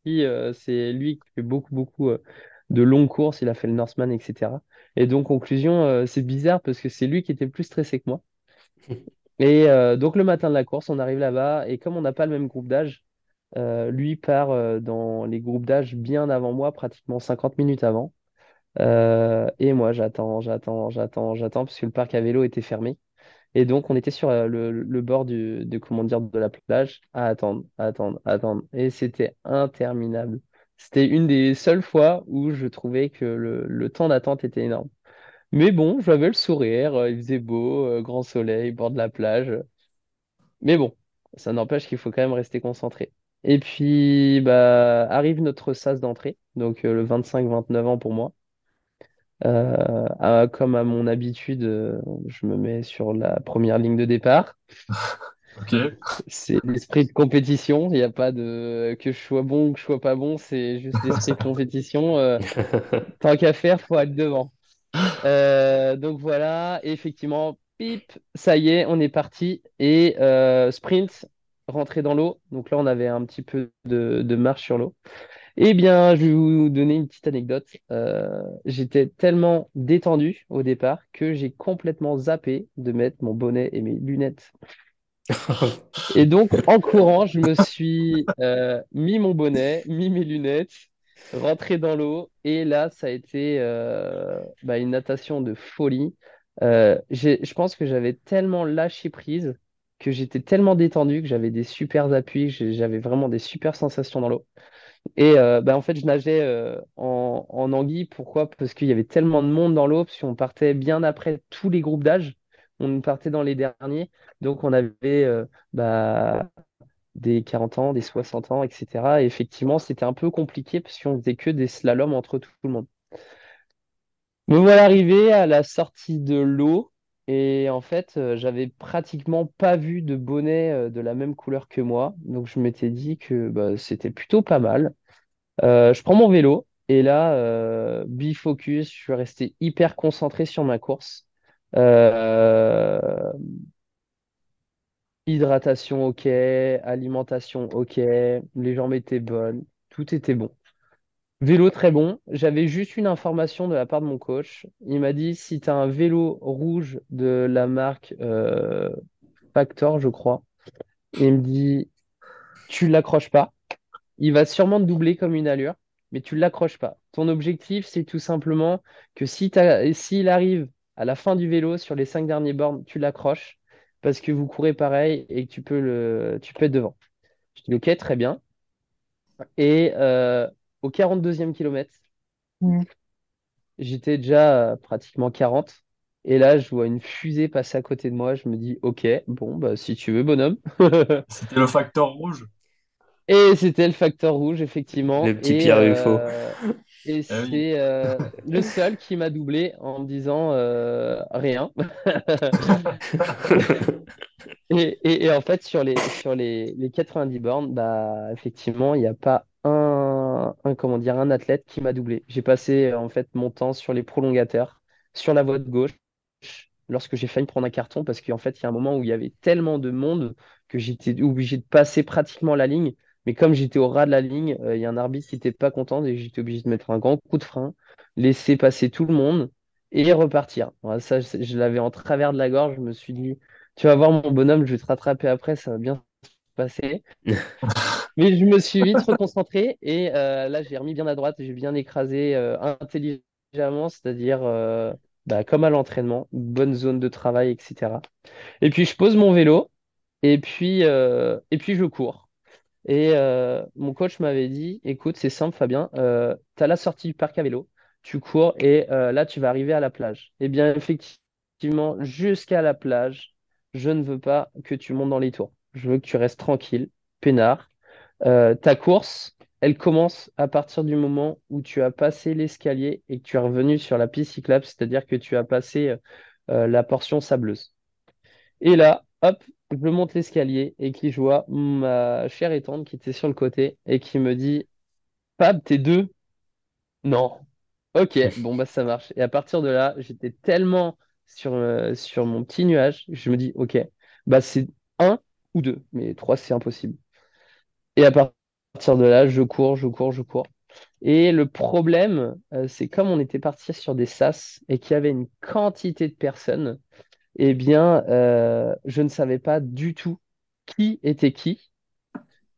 S3: Euh, c'est lui qui fait beaucoup beaucoup euh, de longues courses. Il a fait le Norseman, etc. Et donc, conclusion, euh, c'est bizarre parce que c'est lui qui était plus stressé que moi. Et euh, donc, le matin de la course, on arrive là-bas. Et comme on n'a pas le même groupe d'âge, euh, lui part euh, dans les groupes d'âge bien avant moi, pratiquement 50 minutes avant. Euh, et moi, j'attends, j'attends, j'attends, j'attends, parce que le parc à vélo était fermé. Et donc, on était sur le, bord de, comment dire, de la plage à attendre, à attendre, à attendre. Et c'était interminable. C'était une des seules fois où je trouvais que le, le temps d'attente était énorme. Mais bon, j'avais le sourire, il faisait beau, grand soleil, bord de la plage. Mais bon, ça n'empêche qu'il faut quand même rester concentré. Et puis, bah, arrive notre sas d'entrée, donc euh, le 25-29 ans pour moi. Euh, à- comme à mon habitude, euh, je me mets sur la première ligne de départ.
S4: Ok,
S3: C'est l'esprit de compétition. Il n'y a pas de que je sois bon ou que je sois pas bon. C'est juste l'esprit de compétition. Euh, tant qu'à faire, faut être devant. Euh, donc voilà. Effectivement, pip, ça y est, on est parti. Et euh, sprint, rentrer dans l'eau. Donc là, on avait un petit peu de, de marche sur l'eau. Eh bien, je vais vous donner une petite anecdote. Euh, j'étais tellement détendu au départ que j'ai complètement zappé de mettre mon bonnet et mes lunettes et donc, en courant, je me suis euh, mis mon bonnet, mis mes lunettes, rentré dans l'eau. Et là, ça a été euh, bah, une natation de folie. Je pense que j'avais tellement lâché prise, que j'étais tellement détendu, que j'avais des super appuis, que j'avais vraiment des super sensations dans l'eau. Et euh, bah, en fait, je nageais euh, en, en anguille. Pourquoi? Parce qu'il y avait tellement de monde dans l'eau, parce qu'on partait bien après tous les groupes d'âge. On partait dans les derniers. Donc, on avait euh, bah, des 40 ans, des 60 ans, etc. Et effectivement, c'était un peu compliqué parce qu'on faisait que des slaloms entre tout le monde. Me voilà arrivé à la sortie de l'eau. Et en fait, euh, j'avais pratiquement pas vu de bonnet euh, de la même couleur que moi. Donc, je m'étais dit que bah, c'était plutôt pas mal. Euh, je prends mon vélo, Et là, bifocus, je suis resté hyper concentré sur ma course. Hydratation, ok. Alimentation, ok. Les jambes étaient bonnes. Tout était bon. Vélo très bon. J'avais juste une information de la part de mon coach. Il m'a dit si tu as un vélo rouge de la marque euh, Factor, je crois, il me dit tu l'accroches pas. Il va sûrement te doubler comme une allure, mais tu l'accroches pas. Ton objectif, c'est tout simplement que si s'il arrive à la fin du vélo sur les cinq derniers bornes, tu l'accroches parce que vous courez pareil et que tu peux le, tu peux être devant. Je dis ok, très bien. Et euh, au 42e kilomètre, J'étais déjà à pratiquement 40. Et là, je vois une fusée passer à côté de moi. Je me dis, OK, bon, bah, si tu veux, bonhomme.
S4: C'était le facteur rouge.
S3: Et c'était le facteur rouge, effectivement.
S1: Le petit
S3: Et,
S1: Pierre UFO.
S3: euh, et
S4: oui.
S3: c'est euh, le seul qui m'a doublé en me disant euh, rien. Et, et- et en fait, sur les, sur les, les 90 bornes, bah, effectivement, il n'y a pas un, un, comment dire, un athlète qui m'a doublé. J'ai passé euh, en fait mon temps sur les prolongateurs, sur la voie de gauche, lorsque j'ai failli prendre un carton, parce qu'en fait, il y a un moment où il y avait tellement de monde que j'étais obligé de passer pratiquement la ligne. Mais comme j'étais au ras de la ligne, euh, il y a un arbitre qui n'était pas content et j'étais obligé de mettre un grand coup de frein, laisser passer tout le monde et repartir. Ça, je, je l'avais en travers de la gorge. Je me suis dit. Tu vas voir mon bonhomme, je vais te rattraper après, ça va bien Mais je me suis vite reconcentré et euh, là, j'ai remis bien à droite, j'ai bien écrasé euh, intelligemment, c'est-à-dire euh, bah, comme à l'entraînement, bonne zone de travail, etc. Et puis, je pose mon vélo et puis, et puis je cours. Et mon coach m'avait dit, écoute, c'est simple, Fabien, tu as la sortie du parc à vélo, tu cours et là, tu vas arriver à la plage. Eh bien, effectivement, jusqu'à la plage, je ne veux pas que tu montes dans les tours. Je veux que tu restes tranquille, peinard. Euh, ta course, elle commence à partir du moment où tu as passé l'escalier et que tu es revenu sur la piste cyclable, c'est-à-dire que tu as passé euh, la portion sableuse. Et là, hop, je monte l'escalier et qui je vois ma chère et tante qui était sur le côté et qui me dit, Fab, t'es deux? Non. Ok, bon bah ça marche. Et à partir de là, j'étais tellement sur, euh, sur mon petit nuage, je me dis, ok, bah c'est un ou deux, mais trois c'est impossible. Et à partir de là, je cours, je cours, je cours. Et le problème, euh, c'est comme on était parti sur des sas et qu'il y avait une quantité de personnes, eh bien, euh, je ne savais pas du tout qui était qui.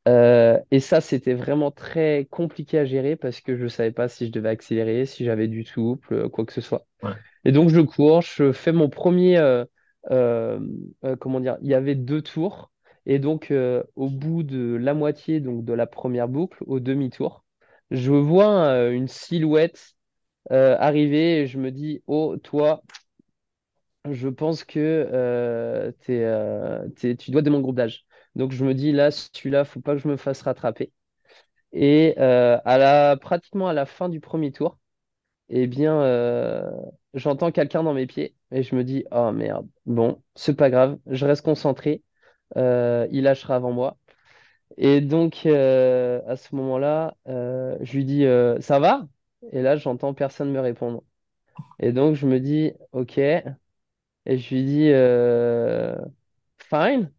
S3: Euh, et ça, c'était vraiment très compliqué à gérer parce que je ne savais pas si je devais accélérer, si j'avais du souple, quoi que ce soit.
S4: Ouais.
S3: Et donc, je cours, je fais mon premier. comment dire? Il y avait deux tours. Et donc, euh, au bout de la moitié donc de la première boucle, au demi-tour, je vois euh, une silhouette euh, arriver et je me dis, oh, toi, je pense que tu dois de mon groupe d'âge. Donc je me dis là, celui-là, faut pas que je me fasse rattraper. Et à la, pratiquement à la fin du premier tour, eh bien, j'entends quelqu'un dans mes pieds et je me dis, oh merde, bon, c'est pas grave, je reste concentré, il lâchera avant moi. Et donc euh, à ce moment-là, euh, je lui dis, euh, ça va? Et là, j'entends personne me répondre. Et donc je me dis, ok. Et je lui dis euh, Fine.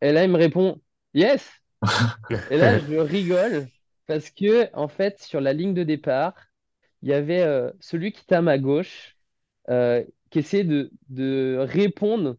S3: Et là, il me répond Yes. Et là, je rigole parce que, en fait, sur la ligne de départ, il y avait euh, celui qui était à ma gauche euh, qui essayait de, de répondre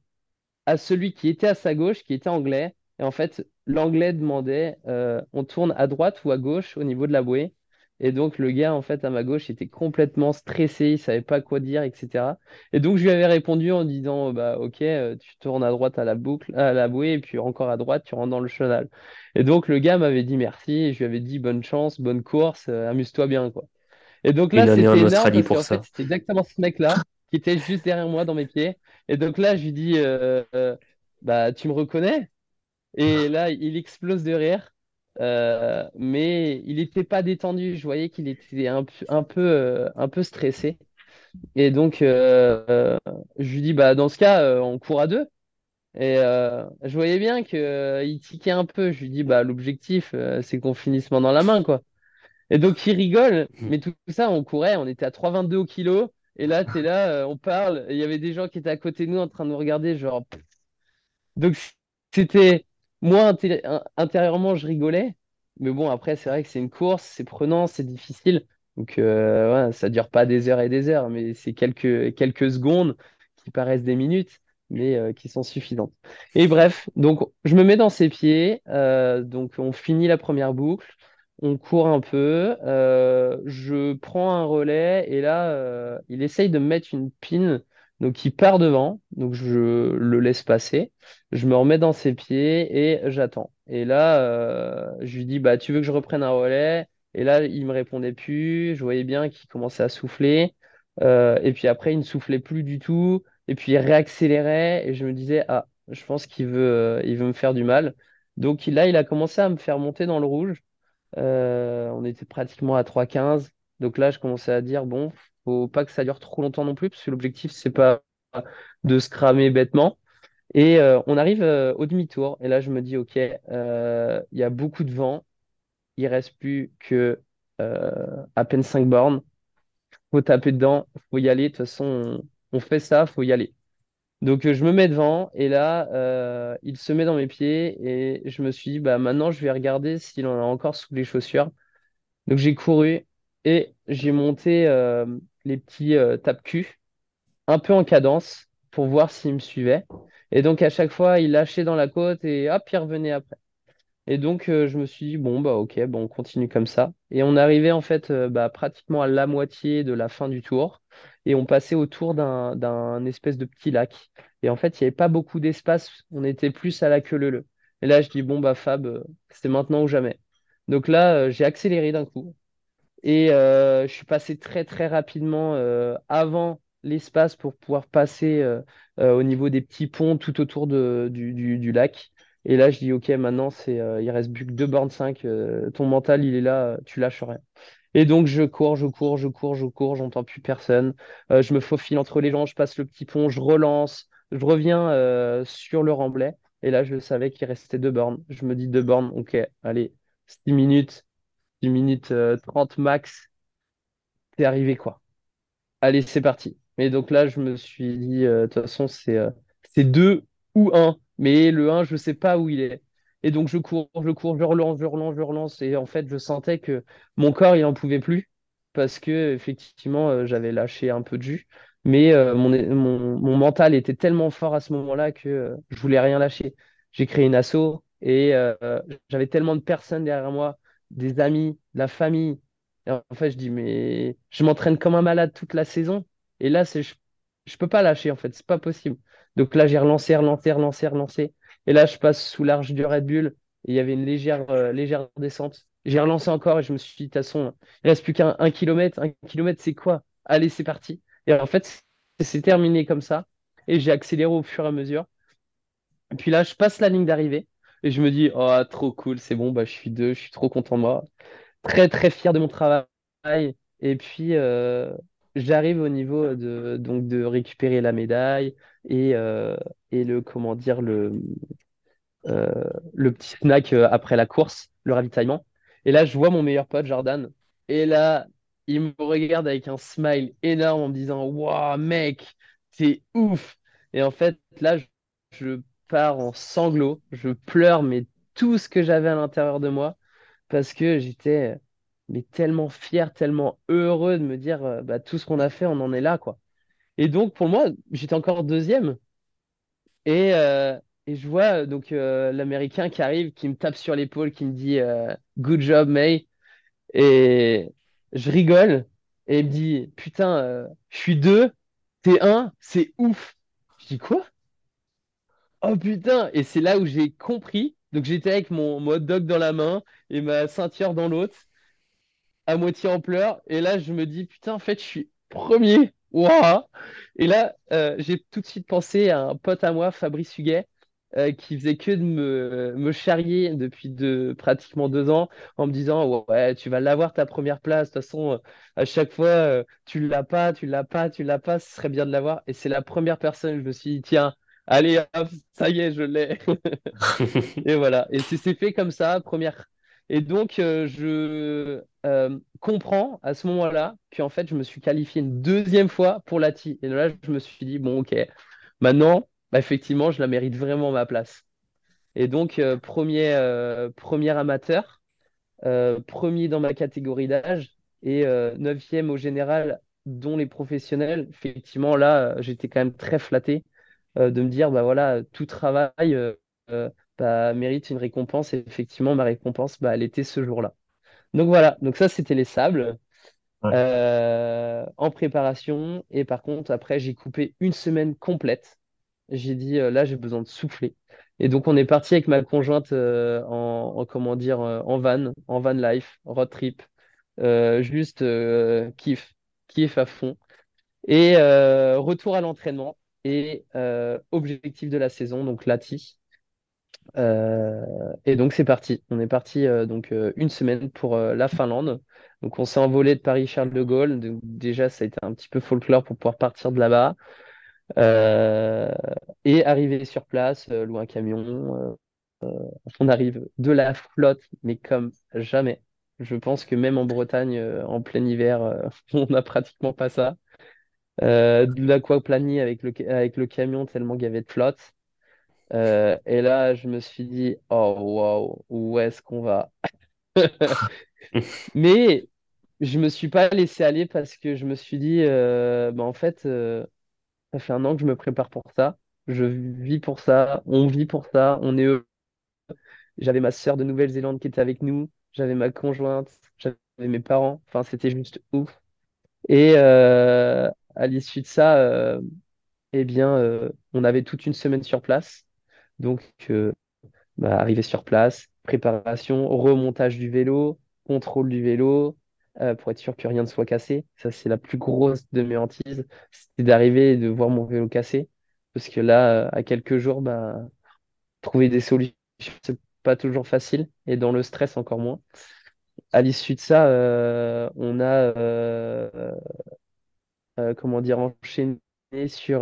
S3: à celui qui était à sa gauche, qui était anglais. Et en fait, l'anglais demandait euh, on tourne à droite ou à gauche au niveau de la bouée. Et donc, le gars, en fait, à ma gauche, était complètement stressé, il savait pas quoi dire, etc. Et donc, je lui avais répondu en disant bah, Ok, euh, tu tournes à droite à la boucle, à la bouée, et puis encore à droite, tu rentres dans le chenal. Et donc, le gars m'avait dit merci, et je lui avais dit bonne chance, bonne course, euh, amuse-toi bien, quoi. Et donc là, c'était énorme parce
S1: pour
S3: fait, c'était exactement ce mec-là qui était juste derrière moi dans mes pieds. Et donc là, je lui dis, euh, euh, bah, tu me reconnais? Et là, il explose de rire. Euh, mais il n'était pas détendu. Je voyais qu'il était un, peu, un peu, un peu stressé. Et donc, je lui dis, bah, dans ce cas, on court à deux. Et je voyais bien qu'il tiquait un peu. Je lui dis, bah, l'objectif, c'est qu'on finisse main dans la main, quoi. Et donc, il rigole, mais tout ça, on courait, on était à 3,22 au kilo. Et là, tu es là, euh, on parle, il y avait des gens qui étaient à côté de nous en train de nous regarder, genre. Donc, c'était. Moi, inté- in- intérieurement, je rigolais. Mais bon, après, c'est vrai que c'est une course, c'est prenant, c'est difficile. Donc, euh, ouais, ça dure pas des heures et des heures, mais c'est quelques, quelques secondes qui paraissent des minutes, mais euh, qui sont suffisantes. Et bref, donc, je me mets dans ses pieds. euh, donc, on finit la première boucle. On court un peu, euh, je prends un relais et là, euh, il essaye de me mettre une pine, donc il part devant, donc je le laisse passer, je me remets dans ses pieds et j'attends. Et là, euh, je lui dis, bah, tu veux que je reprenne un relais? Et là, il me répondait plus, je voyais bien qu'il commençait à souffler, et puis après, il ne soufflait plus du tout, et puis il réaccélérait, et je me disais, ah, je pense qu'il veut, il veut me faire du mal. Donc là, il a commencé à me faire monter dans le rouge. Euh, on était pratiquement à 3,15. Donc là, je commençais à dire, bon, faut pas que ça dure trop longtemps non plus, parce que l'objectif, c'est pas de se cramer bêtement. Et euh, on arrive euh, au demi-tour. Et là, je me dis, OK, il y a beaucoup de vent. Il reste plus que à peine 5 bornes. Faut taper dedans, faut y aller. De toute façon, on, on fait ça, faut y aller. Donc euh, je me mets devant et là, euh, il se met dans mes pieds et je me suis dit, bah maintenant, je vais regarder s'il en a encore sous les chaussures. Donc j'ai couru et j'ai monté euh, les petits euh, tape-cul un peu en cadence pour voir s'il me suivait. Et donc à chaque fois, il lâchait dans la côte et hop, il revenait après. Et donc je me suis dit, bon, bah ok, bon, on continue comme ça. Et on arrivait en fait bah, pratiquement à la moitié de la fin du tour. Et on passait autour d'un espèce de petit lac. Et en fait, il n'y avait pas beaucoup d'espace. On était plus à la queue leu leu. Et là, je dis, bon, bah Fab, euh, c'est maintenant ou jamais. Donc là, euh, j'ai accéléré d'un coup. Et euh, je suis passé très très rapidement avant l'espace pour pouvoir passer au niveau des petits ponts tout autour de, du, du- lac. Et là, je dis, OK, maintenant, c'est, il reste plus que 2 bornes 5. euh, ton mental, il est là, tu lâches rien. Et donc, je cours, je cours, je cours, je cours, j'entends plus personne. Euh, je me faufile entre les gens, je passe le petit pont, je relance, je reviens euh, sur le remblai. Et là, je savais qu'il restait deux bornes. Je me dis deux bornes, OK, allez, 6 minutes. 10 minutes euh, 30 max, t'es arrivé quoi. Allez, c'est parti. Et donc là, je me suis dit, euh, de toute façon, c'est c'est 2 ou un Mais le un je sais pas où il est. Et donc je cours, je cours, je relance, je relance, je relance. Et en fait, je sentais que mon corps, il en pouvait plus. Parce que effectivement, euh, j'avais lâché un peu de jus. Mais euh, mon, mental était tellement fort à ce moment-là que euh, je voulais rien lâcher. J'ai créé une asso et euh, j'avais tellement de personnes derrière moi, des amis, de la famille. Et en fait, je dis, mais je m'entraîne comme un malade toute la saison. Et là, je, je peux pas lâcher, en fait, c'est pas possible. Donc là, j'ai relancé, relancé, relancé, relancé. Et là, je passe sous l'arche du Red Bull. Et il y avait une légère, euh, descente. J'ai relancé encore et je me suis dit, de toute façon, il reste plus qu'un un kilomètre. Un kilomètre, c'est quoi? Allez, c'est parti. Et en fait, c'est c'est terminé comme ça. Et j'ai accéléré au fur et à mesure. Et puis là, je passe la ligne d'arrivée. Et je me dis, oh, trop cool, c'est bon, bah, je suis deux, je suis trop content de moi très très fier de mon travail. Et puis euh, j'arrive au niveau de donc de récupérer la médaille et, euh, et le comment dire le euh, le petit snack euh, après la course, le ravitaillement. Et là je vois mon meilleur pote Jordan et là il me regarde avec un smile énorme en me disant waouh mec c'est ouf. Et en fait là je pars en sanglots, je pleure mais tout ce que j'avais à l'intérieur de moi parce que j'étais mais tellement fier, tellement heureux de me dire euh, bah, tout ce qu'on a fait, on en est là, quoi. Et donc, pour moi, j'étais encore deuxième. Et, euh, et je vois euh, donc l'Américain qui arrive, qui me tape sur l'épaule, qui me dit Good job, May. Et je rigole. Et il me dit Putain, je suis deux, t'es un, c'est ouf. Je dis Quoi? Oh putain! Et c'est là où j'ai compris. Donc, j'étais avec mon, mon hot dog dans la main et ma ceinture dans l'autre. À moitié en pleurs. Et là, je me dis, putain, en fait, je suis premier. Waouh! Et là, euh, j'ai tout de suite pensé à un pote à moi, Fabrice Huguet, euh, qui faisait que de me, me charrier depuis de, pratiquement deux ans en me disant, ouais, tu vas l'avoir ta première place. De toute façon, euh, à chaque fois, euh, tu l'as pas, tu l'as pas, tu l'as pas, ce serait bien de l'avoir. Et c'est la première personne, je me suis dit, tiens, allez, ça y est, je l'ai. Et voilà. Et c'est fait comme ça, première, Et donc, euh, je euh, comprends à ce moment-là qu'en fait, je me suis qualifié une deuxième fois pour la TI. Et là, je me suis dit, bon, ok, maintenant, bah, effectivement, je la mérite vraiment ma place. Et donc, euh, premier, premier amateur, premier dans ma catégorie d'âge et neuvième au général, dont les professionnels. Effectivement, là, j'étais quand même très flatté de me dire, bah voilà, tout travail bah, mérite une récompense. Et effectivement, ma récompense, bah, elle était ce jour-là. Donc voilà, donc ça, c'était les sables
S4: Ouais.
S3: euh, en préparation. Et par contre, après, j'ai coupé une semaine complète. J'ai dit, euh, là, j'ai besoin de souffler. Et donc, on est parti avec ma conjointe euh, en, en, comment dire, en van, en van life, road trip. Juste kiff, kiff à fond. Et retour à l'entraînement et objectif de la saison, donc l'ATI. Euh, et donc c'est parti. On est parti euh, donc euh, une semaine pour la Finlande. Donc on s'est envolé de Paris-Charles de Gaulle. Déjà ça a été un petit peu folklore pour pouvoir partir de là-bas. Et arriver sur place, louer un camion. on arrive de la flotte, mais comme jamais. Je pense que même en Bretagne, en plein hiver, on n'a pratiquement pas ça. De l'aquaplaning avec le, avec le camion tellement qu'il y avait de flotte. Euh, et là, je me suis dit, oh waouh, où est-ce qu'on va? Mais je me suis pas laissé aller parce que je me suis dit, euh, bah, en fait, euh, ça fait un an que je me prépare pour ça. Je vis pour ça, on vit pour ça, on est heureux. J'avais ma sœur de Nouvelle-Zélande qui était avec nous, j'avais ma conjointe, j'avais mes parents. Enfin, c'était juste ouf. Et euh, à l'issue de ça, eh bien, on avait toute une semaine sur place. Donc, euh, Bah, arriver sur place, préparation, remontage du vélo, contrôle du vélo, euh, pour être sûr que rien ne soit cassé. Ça, c'est la plus grosse de mes hantises, c'est d'arriver et de voir mon vélo cassé. Parce que là, euh, à quelques jours, bah, trouver des solutions, c'est pas toujours facile, et dans le stress encore moins. À l'issue de ça, euh, on a, comment dire, enchaîné sur,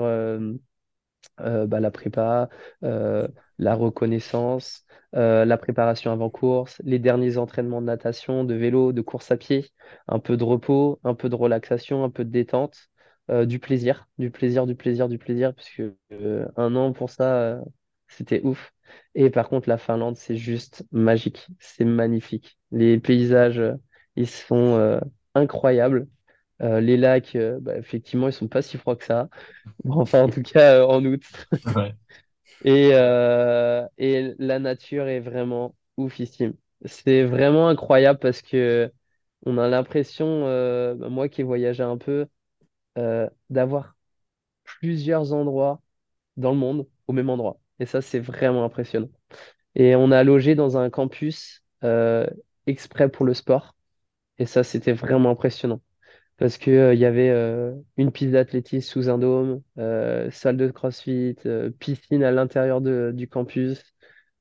S3: euh, bah, la prépa, euh, la reconnaissance, euh, la préparation avant course, les derniers entraînements de natation, de vélo, de course à pied, un peu de repos, un peu de relaxation, un peu de détente, du plaisir, du plaisir, du plaisir, du plaisir, parce que un an pour ça, c'était ouf. Et par contre, la Finlande, c'est juste magique, c'est magnifique. Les paysages, ils sont incroyables. Euh, les lacs, euh, bah, effectivement, ils sont pas si froids que ça. Enfin, en tout cas, euh, en août.
S4: Ouais.
S3: Et, et la nature est vraiment oufissime. C'est vraiment incroyable parce que on a l'impression, euh, bah, moi qui ai voyagé un peu, euh, d'avoir plusieurs endroits dans le monde au même endroit. Et ça, c'est vraiment impressionnant. Et on a logé dans un campus euh, exprès pour le sport. Et ça, c'était vraiment impressionnant. Parce que, euh, y avait euh, une piste d'athlétisme sous un dôme, euh, salle de CrossFit, piscine à l'intérieur du campus,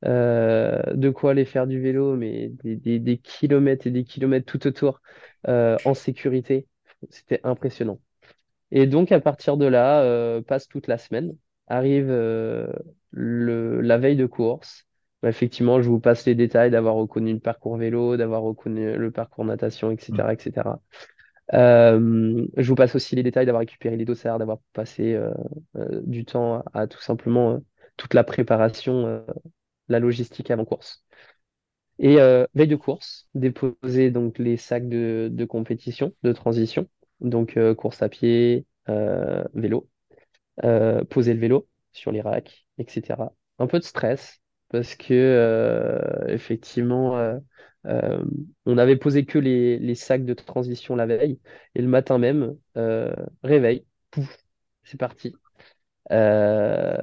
S3: de quoi aller faire du vélo, mais des, des- des kilomètres et des kilomètres tout autour en sécurité. C'était impressionnant. Et donc, à partir de là, passe toute la semaine, arrive le, la veille de course. Bah, effectivement, je vous passe les détails d'avoir reconnu le parcours vélo, d'avoir reconnu le parcours natation, etc., etc. Euh, je vous passe aussi les détails d'avoir récupéré les dossards, d'avoir passé euh, euh, du temps à, tout simplement toute la préparation, la logistique avant course. Et veille de course, déposer donc les sacs de, de compétition, de transition, donc course à pied, vélo, poser le vélo sur les racks, etc. Un peu de stress parce que effectivement, euh, on avait posé que les, les sacs de transition la veille et le matin même, euh, réveil, pouf, c'est parti. Euh,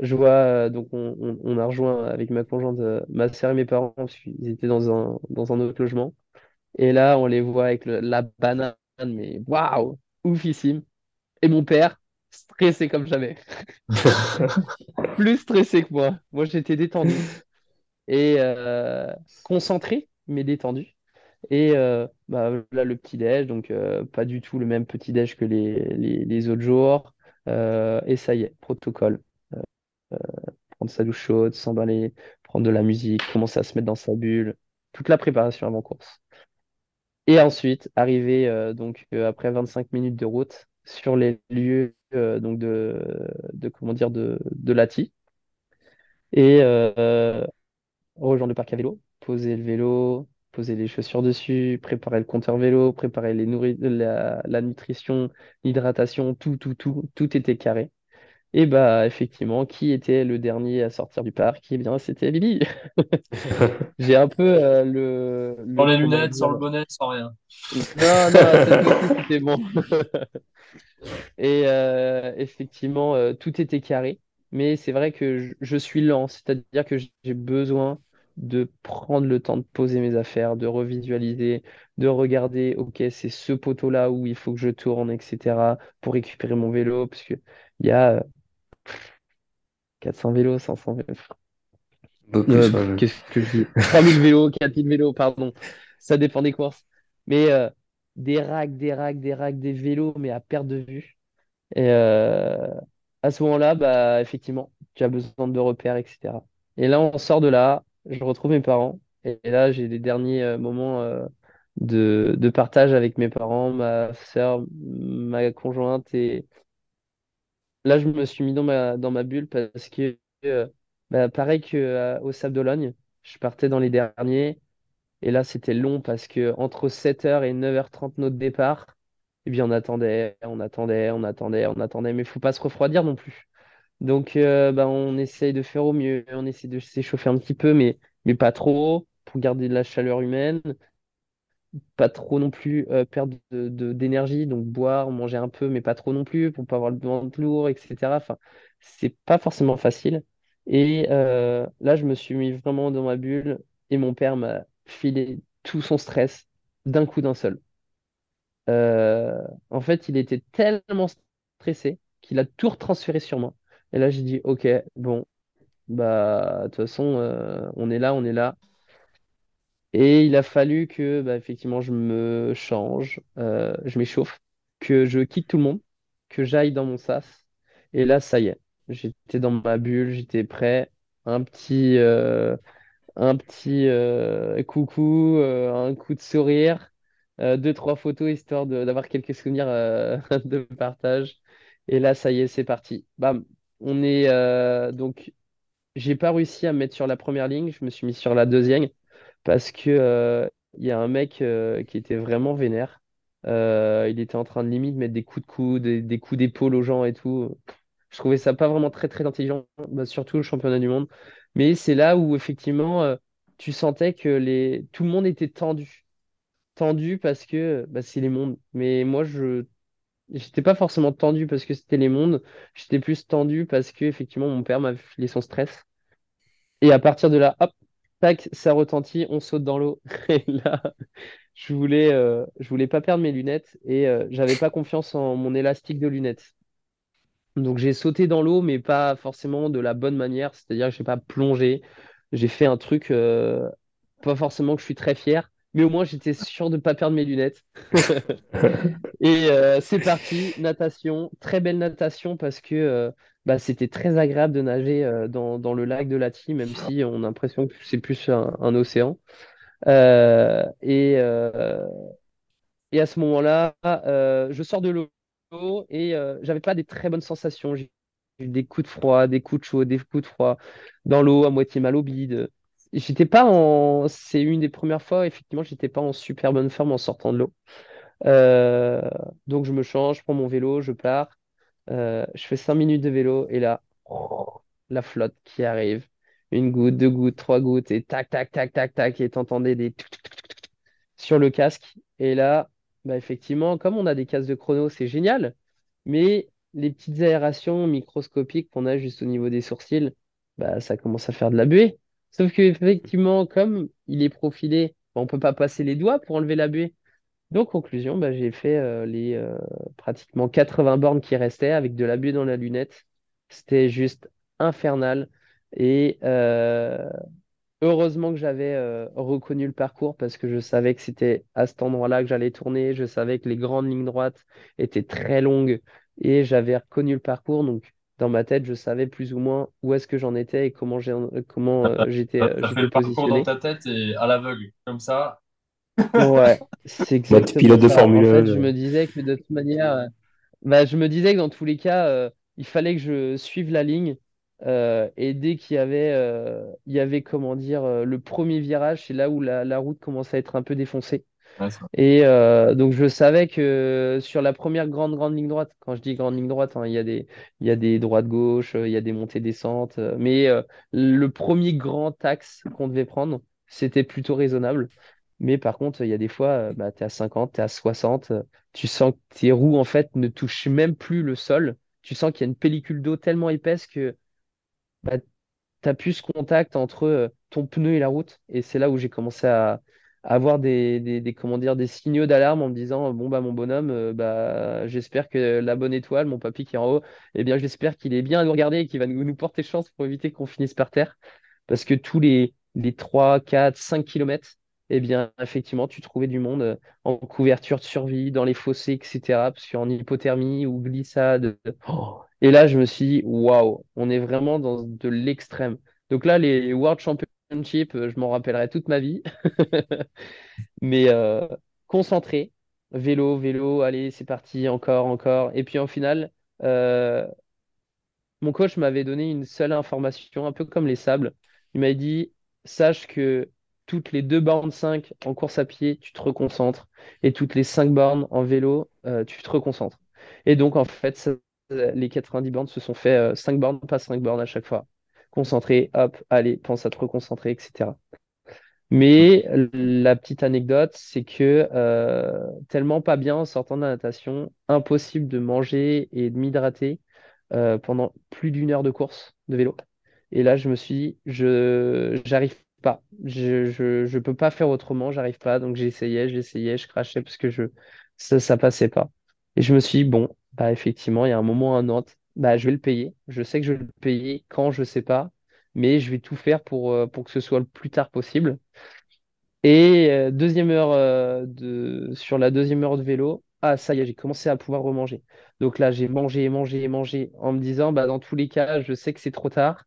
S3: je vois, donc on, on- on a rejoint avec ma conjointe, ma sœur et mes parents, parce qu'ils étaient dans un, dans un autre logement. Et là, on les voit avec le- la banane, mais waouh, oufissime. Et mon père, stressé comme jamais. Plus stressé que moi. Moi, j'étais détendu et euh, concentré, mais détendu. Et euh, bah, là, le petit-déj, donc euh, pas du tout le même petit-déj que les, autres jours. Et ça y est, protocole. Prendre sa douche chaude, s'emballer, prendre de la musique, commencer à se mettre dans sa bulle. toute la préparation avant course. Et ensuite, arrivé euh, donc après 25 minutes de route sur les lieux donc de, de comment dire de, de Lati et rejoindre le parc à vélo, poser le vélo, poser les chaussures dessus, préparer le compteur vélo, préparer les la, la nutrition, l'hydratation, tout, tout, tout, tout était carré. Et bah effectivement, qui était le dernier à sortir du parc? Eh bien, c'était Bibi. J'ai un peu euh, le,
S4: Sans
S3: le
S4: les lunettes, sans le bonnet, sans rien.
S3: Non, non, c'était c'était bon. Et euh, effectivement, euh, tout était carré. Mais c'est vrai que je, je suis lent, c'est-à-dire que j'ai besoin de prendre le temps de poser mes affaires, de revisualiser, de regarder, ok, c'est ce poteau-là où il faut que je tourne, etc., pour récupérer mon vélo, parce que il y a euh, 400 vélos, 500 vélos. Euh, qu'est-ce que je dis? 3000 vélos, 4000 vélos, pardon. Ça dépend des courses. Mais euh, des racks, des racks, des racks, des vélos, mais à perte de vue. Et euh, à ce moment-là, bah, effectivement, tu as besoin de repères, etc. Et là, on sort de là, je retrouve mes parents. Et là, j'ai des derniers euh, moments euh, de, partage avec mes parents, ma sœur, ma conjointe. Et là, je me suis mis dans ma, bulle parce que, euh, bah, pareil que, euh, au Sable d'Olonne, je partais dans les derniers. Et là, c'était long parce que entre 7h et 9h30 notre départ, eh bien, on attendait, on attendait, on attendait, on attendait. Mais il faut pas se refroidir non plus. Donc, euh, bah, on essaye de faire au mieux. On essaie de s'échauffer un petit peu, mais, pas trop, pour garder de la chaleur humaine. Pas trop non plus euh, perdre d'énergie. Donc, boire, manger un peu, mais pas trop non plus, pour pas avoir le ventre lourd, etc. Enfin, c'est pas forcément facile. Et euh, là, je me suis mis vraiment dans ma bulle et mon père m'a filé tout son stress d'un coup d'un seul. En fait, il était tellement stressé qu'il a tout retransféré sur moi. Et là, j'ai dit, OK, bon, bah, de toute façon, euh, on est là, on est là. Et il a fallu que, bah, effectivement, je me change, euh, je m'échauffe, que je quitte tout le monde, que j'aille dans mon sas. Et là, ça y est, j'étais dans ma bulle, j'étais prêt. Un petit, euh, un petit coucou, un coup de sourire, deux, trois photos histoire d'avoir quelques souvenirs de partage. Et là, ça y est, c'est parti. Bam. On est euh, donc, j'ai pas réussi à me mettre sur la première ligne, je me suis mis sur la deuxième parce que euh, il y a un mec euh, qui était vraiment vénère. Euh, il était en train de limite mettre des coups de coude, des, coups d'épaule aux gens et tout. Je trouvais ça pas vraiment très très intelligent, bah, surtout le championnat du monde. Mais c'est là où effectivement euh, tu sentais que tout le monde était tendu. Tendu parce que bah, c'est les mondes. Mais moi je j'étais pas forcément tendu parce que c'était les mondes. J'étais plus tendu parce que effectivement mon père m'a filé son stress. Et à partir de là, hop, tac, ça retentit, on saute dans l'eau. Et là, je voulais, euh, je voulais pas perdre mes lunettes et euh, j'avais pas confiance en mon élastique de lunettes. Donc j'ai sauté dans l'eau, mais pas forcément de la bonne manière, c'est-à-dire que j'ai pas plongé. J'ai fait un truc, euh, pas forcément que je suis très fier, mais au moins j'étais sûr de pas perdre mes lunettes. Et euh, c'est parti, natation, très belle natation parce que euh, bah, c'était très agréable de nager euh, dans, le lac de Lati, même si on a l'impression que c'est plus un, océan. Et, à ce moment-là, je sors de l'eau et j'avais pas des très bonnes sensations. J'ai eu des coups de froid, des coups de chaud, des coups de froid dans l'eau, à moitié mal au bide. J'étais pas en. C'est une des premières fois, effectivement, j'étais pas en super bonne forme en sortant de l'eau. Euh, donc je me change, je prends mon vélo, je pars. Euh, je fais cinq minutes de vélo et là, la flotte qui arrive. Une goutte, deux gouttes, trois gouttes et tac, tac, tac, tac, tac. Et t'entendais des sur le casque. Et là, bah effectivement, comme on a des casques de chrono, c'est génial. Mais les petites aérations microscopiques qu'on a juste au niveau des sourcils, bah, ça commence à faire de la buée. Sauf que effectivement, comme il est profilé, bah, on peut pas passer les doigts pour enlever la buée. Donc, conclusion, bah, j'ai fait euh, les euh, pratiquement 80 bornes qui restaient avec de la buée dans la lunette. C'était juste infernal. Et euh, heureusement que j'avais reconnu le parcours parce que je savais que c'était à cet endroit-là que j'allais tourner. Je savais que les grandes lignes droites étaient très longues et j'avais reconnu le parcours. Donc, dans ma tête, je savais plus ou moins où est-ce que j'en étais et comment j'ai, comment
S4: T'as
S3: euh, j'étais, euh,
S4: fait
S3: j'étais
S4: le parcours dans ta tête et à l'aveugle, comme ça.
S3: Ouais, c'est
S1: Mode
S3: exactement
S1: pilote de
S3: ça. En
S1: Formule
S3: fait,
S1: 1.
S3: je
S1: euh.
S3: me disais que de toute manière, euh, bah, je me disais que dans tous les cas, euh, il fallait que je suive la ligne. euh, et dès qu'il y avait, euh, il y avait, comment dire, euh, le premier virage, c'est là où la, la route commençait à être un peu défoncée. Et euh, donc, je savais que sur la première grande, grande ligne droite, quand je dis grande ligne droite, hein, il y a des, y a des droites-gauches, euh, il y a des montées-descentes, euh, mais le premier grand axe qu'on devait prendre, c'était plutôt raisonnable. Mais par contre, il y a des fois, bah, tu es à 50, tu es à 60, euh, tu sens que tes roues, en fait, ne touchent même plus le sol. Tu sens qu'il y a une pellicule d'eau tellement épaisse que bah, tu plus ce contact entre ton pneu et la route. Et c'est là où j'ai commencé à avoir des, des, comment dire, des signaux d'alarme en me disant, bon, bah, mon bonhomme, euh, bah, j'espère que la bonne étoile, mon papy qui est en haut, eh bien, j'espère qu'il est bien à nous regarder et qu'il va nous, porter chance pour éviter qu'on finisse par terre. Parce que tous les, les 3, 4, 5 kilomètres, eh bien, effectivement, tu trouvais du monde euh, en couverture de survie, dans les fossés, etc. Parce qu'en hypothermie ou glissade. Oh, et là, je me suis dit, waouh, on est vraiment dans de l'extrême. Donc là, les World Euh, je m'en rappellerai toute ma vie. Mais euh, concentré, vélo, vélo, allez, c'est parti, encore, encore. Et puis en final, euh, mon coach m'avait donné une seule information, un peu comme les sables. Il m'a dit, sache que toutes les deux bornes 5 en course à pied, tu te reconcentres. Et toutes les 5 bornes en vélo, tu te reconcentres. Et donc, en fait, les 90 bornes se sont fait euh, 5 bornes, pas 5 bornes à chaque fois. Concentré, hop, allez, pense à te reconcentrer, etc. Mais la petite anecdote, c'est que euh, tellement pas bien en sortant de la natation, impossible de manger et de m'hydrater euh, pendant plus d'une heure de course de vélo. Et là, je me suis dit, je j'arrive pas, je, je peux pas faire autrement, j'arrive pas. Donc j'essayais, j'essayais, je crachais parce que ça, passait pas. Et je me suis dit, bon, bah effectivement, il y a un moment un autre, bah je vais le payer. Je sais que je vais le payer quand je sais pas, mais je vais tout faire pour, euh, pour que ce soit le plus tard possible. Et euh, deuxième heure euh, de... sur la deuxième heure de vélo, ah ça y est, j'ai commencé à pouvoir remanger. Donc là, j'ai mangé, mangé, mangé en me disant, bah, dans tous les cas, je sais que c'est trop tard,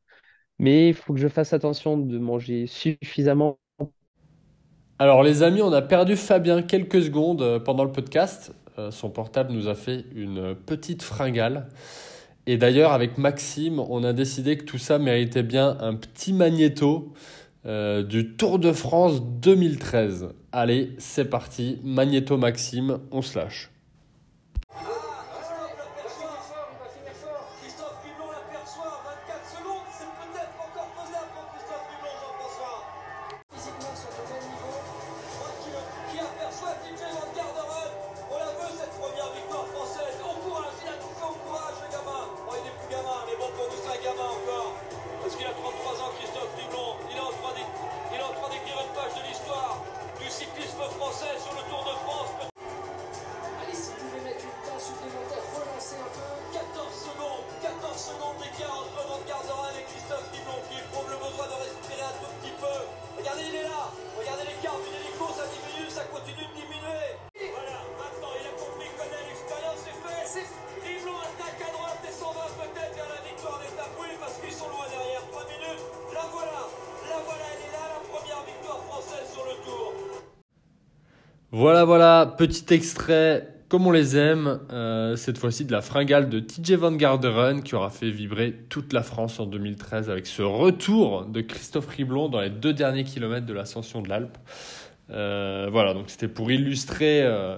S3: mais il faut que je fasse attention de manger suffisamment.
S2: Alors les amis, on a perdu Fabien quelques secondes pendant le podcast. Son portable nous a fait une petite fringale. Et d'ailleurs, avec Maxime, on a décidé que tout ça méritait bien un petit magnéto euh, du Tour de France 2013. Allez, c'est parti. Magnéto Maxime, on se lâche.
S5: Petit
S2: extrait comme on les aime, euh, cette fois-ci de la fringale de TJ Van Garderen qui aura fait vibrer toute la France en 2013 avec ce retour de Christophe Riblon dans les deux derniers kilomètres de l'ascension de l'Alpe. Euh, voilà, donc c'était pour illustrer euh,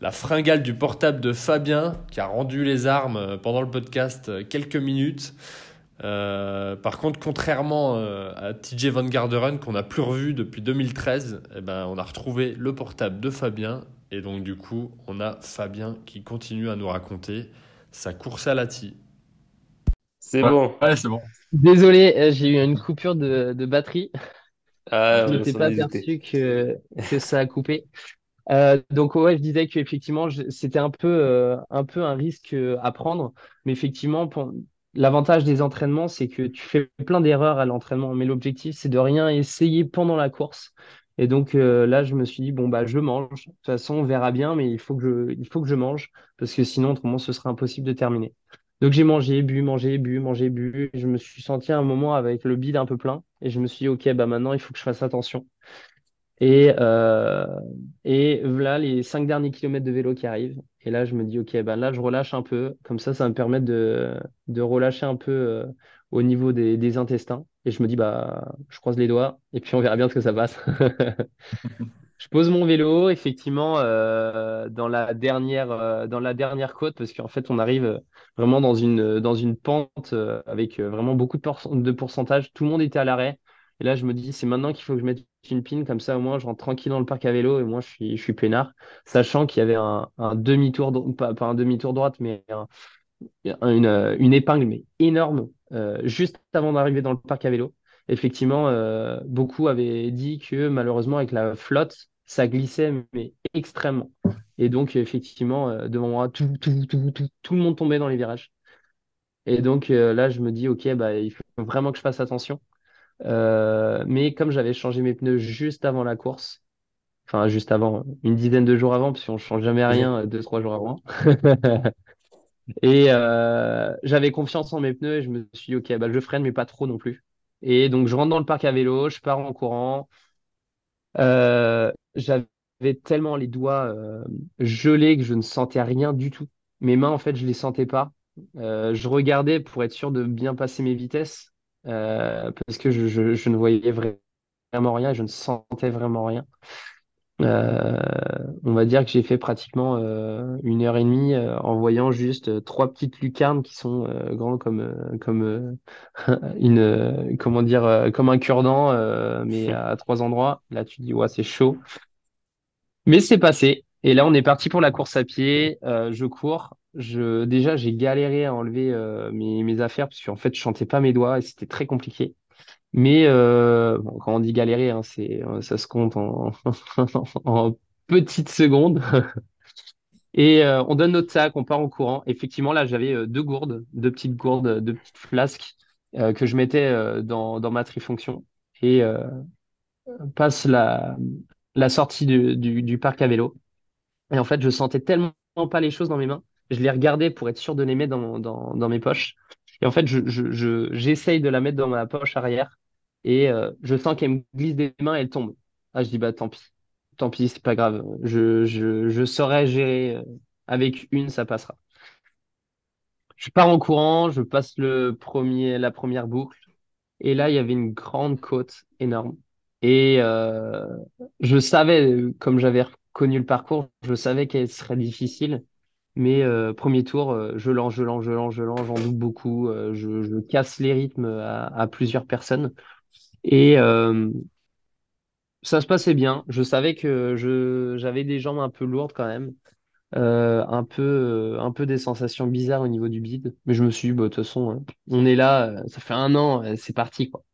S2: la fringale du portable de Fabien qui a rendu les armes pendant le podcast quelques minutes. Par contre, contrairement à TJ Van Garderen qu'on n'a plus revu depuis 2013, eh ben, on a retrouvé le portable de Fabien et donc du coup, on a Fabien qui continue à nous raconter sa course à la TI.
S1: C'est
S4: Ouais.
S1: bon.
S4: Ouais, c'est bon.
S3: Désolé, euh, j'ai eu une coupure de, de batterie.
S1: Ah,
S3: Je n'étais pas aperçu que, que ça a coupé. Euh, donc ouais, je disais qu'effectivement, c'était un peu, euh, un peu un risque euh, à prendre. Mais effectivement, pour- l'avantage des entraînements, c'est que tu fais plein d'erreurs à l'entraînement. Mais l'objectif, c'est de rien essayer pendant la course. Et donc euh, là, je me suis dit, bon, bah, je mange. De toute façon, on verra bien, mais il faut que je, il faut que je mange. Parce que sinon, autrement, ce sera impossible de terminer. Donc j'ai mangé, bu, mangé, bu, mangé, bu. Je me suis senti à un moment avec le bide un peu plein et je me suis dit, ok, bah maintenant il faut que je fasse attention. Et, euh, et voilà les cinq derniers kilomètres de vélo qui arrivent. Et là, je me dis, ok, bah là, je relâche un peu. Comme ça, ça me permet de, de relâcher un peu euh, au niveau des, intestins. Et je me dis, bah, je croise les doigts et puis on verra bien ce que ça passe. Je pose mon vélo, effectivement, euh, dans la dernière, euh, dans la dernière côte, parce qu'en fait, on arrive vraiment dans une, dans une pente euh, avec vraiment beaucoup de, de pourcentage. Tout le monde était à l'arrêt. Et là, je me dis, c'est maintenant qu'il faut que je mette une pin, comme ça, au moins, je rentre tranquille dans le parc à vélo et moi, je suis, je suis peinard, sachant qu'il y avait un, demi-tour, pas, pas un demi-tour droite, mais un- une, une épingle, mais énorme, juste avant d'arriver dans le parc à vélo. Effectivement, euh, beaucoup avaient dit que malheureusement, avec la flotte, ça glissait, mais extrêmement. Et donc, effectivement, euh, devant moi, tout, tout, tout, tout, tout le monde tombait dans les virages. Et donc, euh, là, je me dis, OK, bah, il faut vraiment que je fasse attention. Euh, mais comme j'avais changé mes pneus juste avant la course, enfin, juste avant, une dizaine de jours avant, parce qu'on ne change jamais rien euh, deux, trois jours avant, Et euh, j'avais confiance en mes pneus et je me suis dit, ok, bah, je freine, mais pas trop non plus. Et donc, je rentre dans le parc à vélo, je pars en courant. Euh, j'avais tellement les doigts euh, gelés que je ne sentais rien du tout. Mes mains, en fait, je les sentais pas. Je regardais pour être sûr de bien passer mes vitesses parce que je, je, je ne voyais vraiment rien, je ne sentais vraiment rien. Euh, on va dire que j'ai fait pratiquement euh, une heure et demie euh, en voyant juste trois petites lucarnes qui sont grands comme comme une comment dire comme un cure-dent mais à trois endroits. Là tu dis ouais c'est chaud. Mais c'est passé. Et là on est parti pour la course à pied. Je cours. Je déjà j'ai galéré à enlever mes mes affaires parce qu'en fait je sentais pas mes doigts et c'était très compliqué. Mais euh, quand on dit galérer, hein, c'est, euh, ça se compte en, petites secondes. Et euh, on donne notre sac, on part en courant. Effectivement, là, j'avais deux gourdes, deux petites gourdes, deux petites flasques que je mettais dans, dans ma trifonction. Et passe la, sortie du, du, parc à vélo. Et en fait, je sentais tellement pas les choses dans mes mains. Je les regardais pour être sûr de les mettre dans, dans, dans mes poches. Et en fait, je, je, je- j'essaye de la mettre dans ma poche arrière. Et euh, je sens qu'elle me glisse des mains et elle tombe. Ah, je dis, bah tant pis. Tant pis, c'est pas grave. Je, je, je saurais gérer. euh, Avec une, ça passera. Je pars en courant, je passe le premier, la première boucle. Et là, il y avait une grande côte énorme. Et euh, je savais, comme j'avais reconnu le parcours, je savais qu'elle serait difficile. Mais premier tour, je lance, je lance, je lance, je lance, j'en doute beaucoup. je, casse les rythmes à plusieurs personnes. Et euh, ça se passait bien. Je savais que je, j'avais des jambes un peu lourdes quand même. Euh, un peu, euh, un peu des sensations bizarres au niveau du bide. Mais je me suis dit, bah, de toute façon, hein, on est là, ça fait un an, c'est parti, quoi.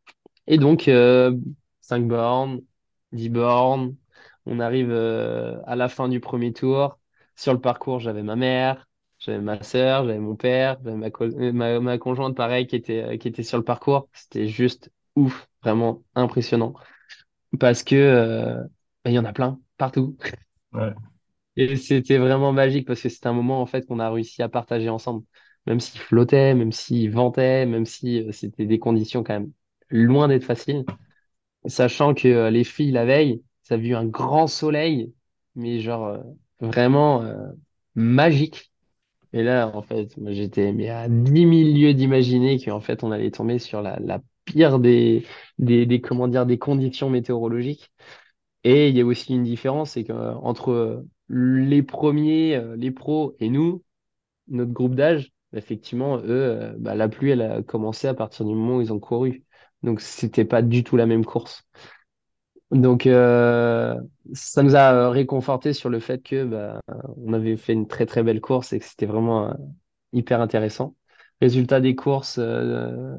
S3: Et donc, euh, 5 bornes, 10 bornes, on arrive à la fin du premier tour. Sur le parcours, j'avais ma mère, j'avais ma sœur, j'avais mon père, j'avais ma, ma, ma conjointe, pareil, qui était, qui était sur le parcours. C'était juste ouf, vraiment impressionnant. Parce que, euh, bah, il y en a plein, partout.
S4: Ouais.
S3: Et c'était vraiment magique parce que c'était un moment, en fait, qu'on a réussi à partager ensemble. Même s'il flottait, même s'il ventait, même si euh, c'était des conditions quand même loin d'être faciles. Sachant que euh, les filles, la veille, ça a vu un grand soleil, mais genre euh, vraiment euh, magique. Et là, en fait, j'étais à 10 000 lieues d'imaginer qu'en fait, on allait tomber sur la, la pire des, des, des, comment dire, des conditions météorologiques. Et il y a aussi une différence, c'est qu'entre les premiers, euh, les pros et nous, notre groupe d'âge, effectivement, eux, euh, bah, la pluie, elle a commencé à partir du moment où ils ont couru. Donc, c'était pas du tout la même course. Donc, euh, ça nous a euh, réconforté sur le fait que bah, on avait fait une très très belle course et que c'était vraiment euh, hyper intéressant. Résultat des courses, euh,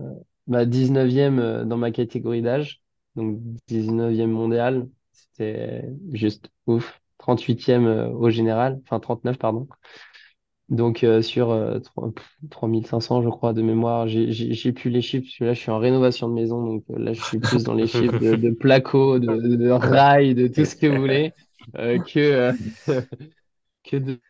S3: bah, 19e euh, dans ma catégorie d'âge, donc 19e mondial, c'était juste ouf. 38e euh, au général, enfin 39 pardon. Donc euh, sur euh, 3 pff, 3500 je crois de mémoire, j'ai plus les chiffres parce que là je suis en rénovation de maison donc euh, là je suis plus dans les chiffres de, de placo, de, de rails, de tout ce que vous voulez que que de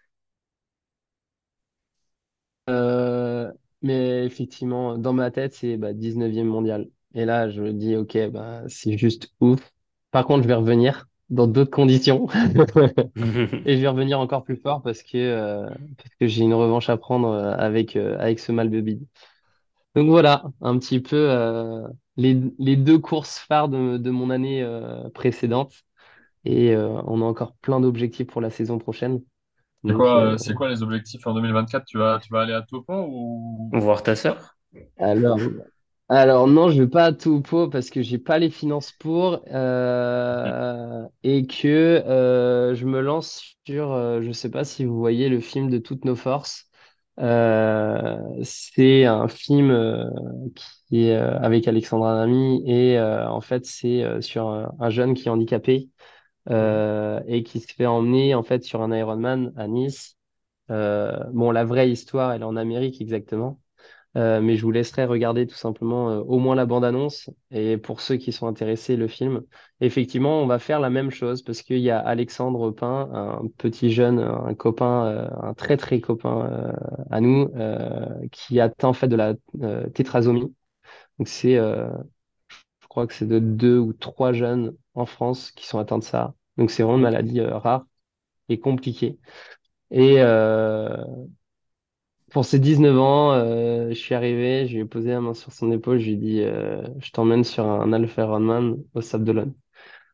S3: Mais effectivement, dans ma tête, c'est bah, 19e mondial. Et là, je me dis, ok, bah, c'est juste ouf. Par contre, je vais revenir dans d'autres conditions. Et je vais revenir encore plus fort parce que, euh, parce que j'ai une revanche à prendre euh, avec, euh, avec ce mal de bide. Donc voilà, un petit peu euh, les, les deux courses phares de, de mon année précédente. Et on a encore plein d'objectifs pour la saison prochaine.
S4: C'est
S3: Donc,
S4: quoi,
S3: euh,
S4: c'est quoi les objectifs en 2024? Tu vas, tu vas aller à Topo ou...
S1: Voir ta sœur?
S3: alors, alors non, je vais pas à tout pot parce que j'ai pas les finances pour euh, et que euh, je me lance sur, euh, je sais pas si vous voyez le film de Toutes nos forces. Euh, c'est un film euh, qui est euh, avec Alexandra Lamy et euh, en fait c'est euh, sur un, un jeune qui est handicapé et qui se fait emmener en fait sur un Ironman à Nice. Euh, bon, la vraie histoire, elle est en Amérique exactement. Euh, mais je vous laisserai regarder tout simplement euh, au moins la bande-annonce et pour ceux qui sont intéressés, le film. Effectivement, on va faire la même chose parce qu'il y a Alexandre Pin, un petit jeune, un copain, euh, un très très copain euh, à nous, euh, qui atteint en fait de la euh, tétrasomie. Donc c'est, euh, crois que c'est de deux ou trois jeunes en France qui sont atteints de ça. Donc c'est vraiment une maladie euh, rare et compliquée. Et, euh, pour ses 19 ans, euh, je suis arrivé, je lui ai posé la main sur son épaule, je lui ai dit je t'emmène sur un Alpha Ironman au Sable d'Olonne.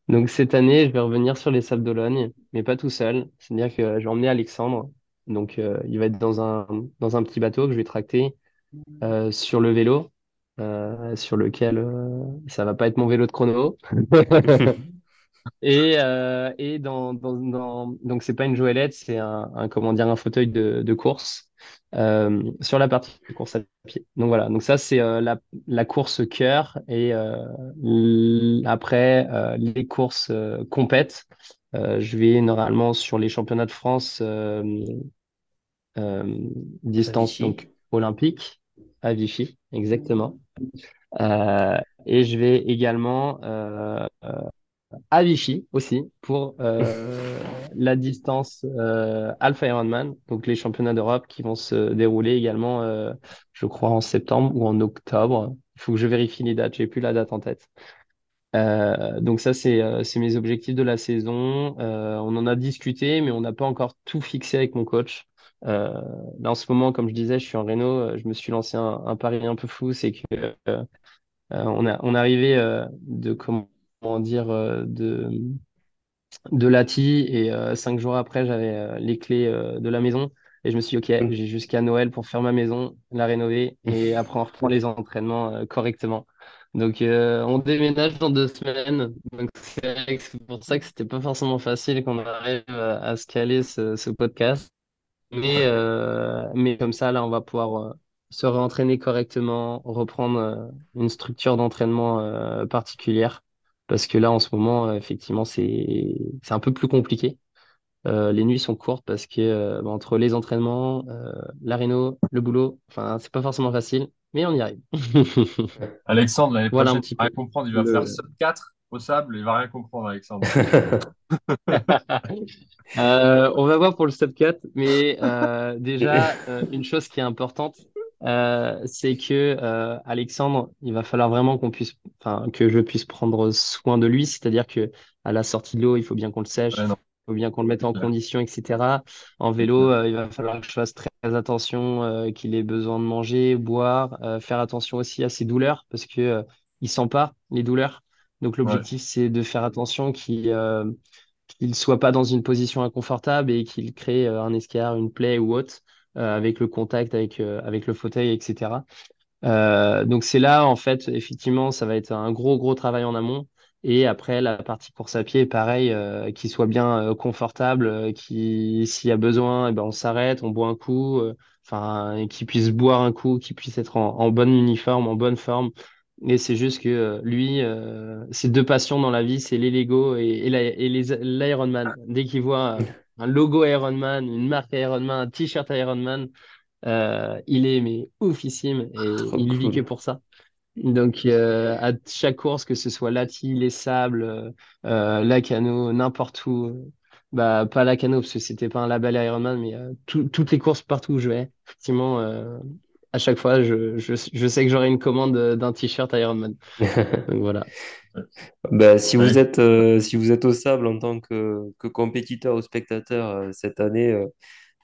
S3: Donc cette année, je vais revenir sur les Sables d'Olonne, mais pas tout seul. C'est-à-dire que je vais emmener Alexandre. Donc il va être dans un, dans un petit bateau que je vais tracter sur le vélo, euh, sur lequel euh, ça va pas être mon vélo de chrono. Et, euh, et dans, dans, dans, donc c'est pas une joëlette, c'est un, un, comment dire, un fauteuil de, de course euh, sur la partie course à pied. Donc voilà, donc ça c'est euh, la, la course cœur et après les courses compètes. Je vais normalement sur les championnats de France distance donc olympique à Vichy, exactement. Euh, et je vais également euh, à Vichy aussi pour euh, la distance euh, Alpha Ironman, donc les championnats d'Europe qui vont se dérouler également, euh, je crois, en septembre ou en octobre. Il faut que je vérifie les dates, j'ai plus la date en tête. Euh, donc ça, c'est euh, mes objectifs de la saison. Euh, on en a discuté, mais on n'a pas encore tout fixé avec mon coach. Euh, là, en ce moment, comme je disais, je suis en réno. euh, Je me suis lancé un, un pari un peu fou, c'est que euh, on a on arrivait euh, de comment dire de de Lati et cinq jours après, j'avais les clés de la maison et je me suis dit, ok, j'ai jusqu'à Noël pour faire ma maison, la rénover et après on reprend les entraînements correctement. Donc on déménage dans deux semaines. Donc c'est pour ça que c'était pas forcément facile qu'on arrive à, à se caler ce, ce podcast. Mais, euh, mais comme ça, là, on va pouvoir euh, se réentraîner correctement, reprendre euh, une structure d'entraînement particulière. Parce que là, en ce moment, effectivement, c'est c'est un peu plus compliqué. Euh, les nuits sont courtes parce que euh, bah, entre les entraînements, euh, la réno, le boulot, enfin, c'est pas forcément facile, mais on y arrive.
S4: Alexandre, l'année
S3: Voilà
S4: prochaine, il va
S3: peu.
S4: rien comprendre. Il va faire
S3: Le...
S4: sub 4 au sable. Il va rien comprendre, Alexandre.
S3: Euh, on va voir pour le step 4, mais euh, déjà, euh, une chose qui est importante, c'est que Alexandre, il va falloir vraiment qu'on puisse, que je puisse prendre soin de lui, c'est-à-dire que à la sortie de l'eau, il faut bien qu'on le sèche, il faut bien qu'on le mette en condition, etc. En vélo, euh, il va falloir que je fasse très attention, euh, qu'il ait besoin de manger, boire, euh, faire attention aussi à ses douleurs, parce que il sent pas les douleurs. Donc
S4: Ouais,
S3: l'objectif, c'est de faire attention qu'il euh, qu'il soit pas dans une position inconfortable et qu'il crée euh, un escar, une plaie ou autre euh, avec le contact avec euh, avec le fauteuil, etc. Euh, donc c'est là en fait effectivement ça va être un gros gros travail en amont et après la partie course à pied pareil euh, qu'il soit bien euh, confortable, euh, qui s'il y a besoin eh ben on s'arrête, on boit un coup, euh, enfin qu'il puisse boire un coup, qu'il puisse être en, en bonne uniforme, en bonne forme. Et c'est juste que euh, lui, euh, ses deux passions dans la vie, c'est les Lego et, et la- l'Ironman. Dès qu'il voit euh, un logo Ironman, une marque Ironman, un t-shirt Ironman, il est mais oufissime et
S1: Trop
S3: il vit que pour ça. Donc à chaque course, que ce soit Lati, les sables, euh, Lacano, n'importe où, bah pas Lacano parce que c'était pas un label Ironman, mais tout- toutes les courses partout où je vais, effectivement, à chaque fois, je, je, je sais que j'aurai une commande d'un t-shirt Ironman. Donc voilà.
S1: Ben, si vous
S4: Ouais.
S1: êtes, euh, si vous êtes au sable en tant que, que compétiteur ou spectateur euh, cette année, euh,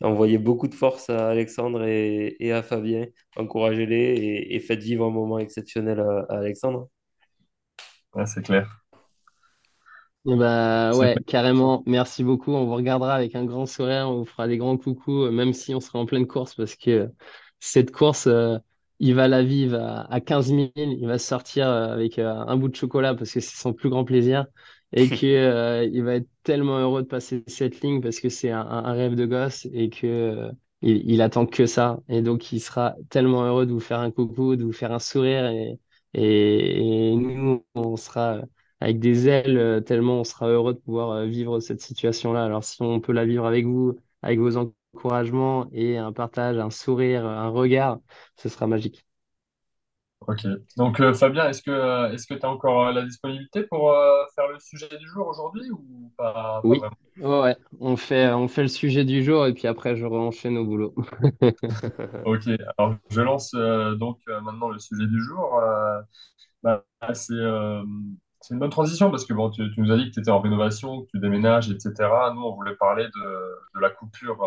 S1: envoyez beaucoup de force à Alexandre et, et à Fabien. Encouragez-les et, et faites vivre un moment exceptionnel à, à Alexandre.
S4: Ouais, c'est clair.
S3: Eh Bah ouais, carrément. Merci beaucoup. On vous regardera avec un grand sourire. On vous fera des grands coucous, euh, même si on sera en pleine course, parce que euh, cette course, euh, il va la vivre à, à 15 000. Il va sortir euh, avec euh, un bout de chocolat parce que c'est son plus grand plaisir. Et que, il va être tellement heureux de passer cette ligne parce que c'est un, rêve de gosse et que, il, il attend que ça. Et donc, il sera tellement heureux de vous faire un coucou, de vous faire un sourire. Et, et, et nous, on sera avec des ailes, tellement on sera heureux de pouvoir vivre cette situation-là. Alors si on peut la vivre avec vous, avec vos encouragements et un partage, un sourire, un regard, ce sera magique.
S4: Ok. Donc, euh, Fabien, est-ce que euh, est-ce que tu as encore euh, la disponibilité pour euh, faire le sujet du jour aujourd'hui ou pas, pas
S3: Oui, ouais. On fait, on fait le sujet du jour et puis après je enchaîne au boulot.
S4: Ok. Alors, je lance euh, donc maintenant le sujet du jour. Bah, c'est c'est une bonne transition parce que tu, tu nous as dit que tu étais en rénovation, que tu déménages, etc. Nous, on voulait parler de, la coupure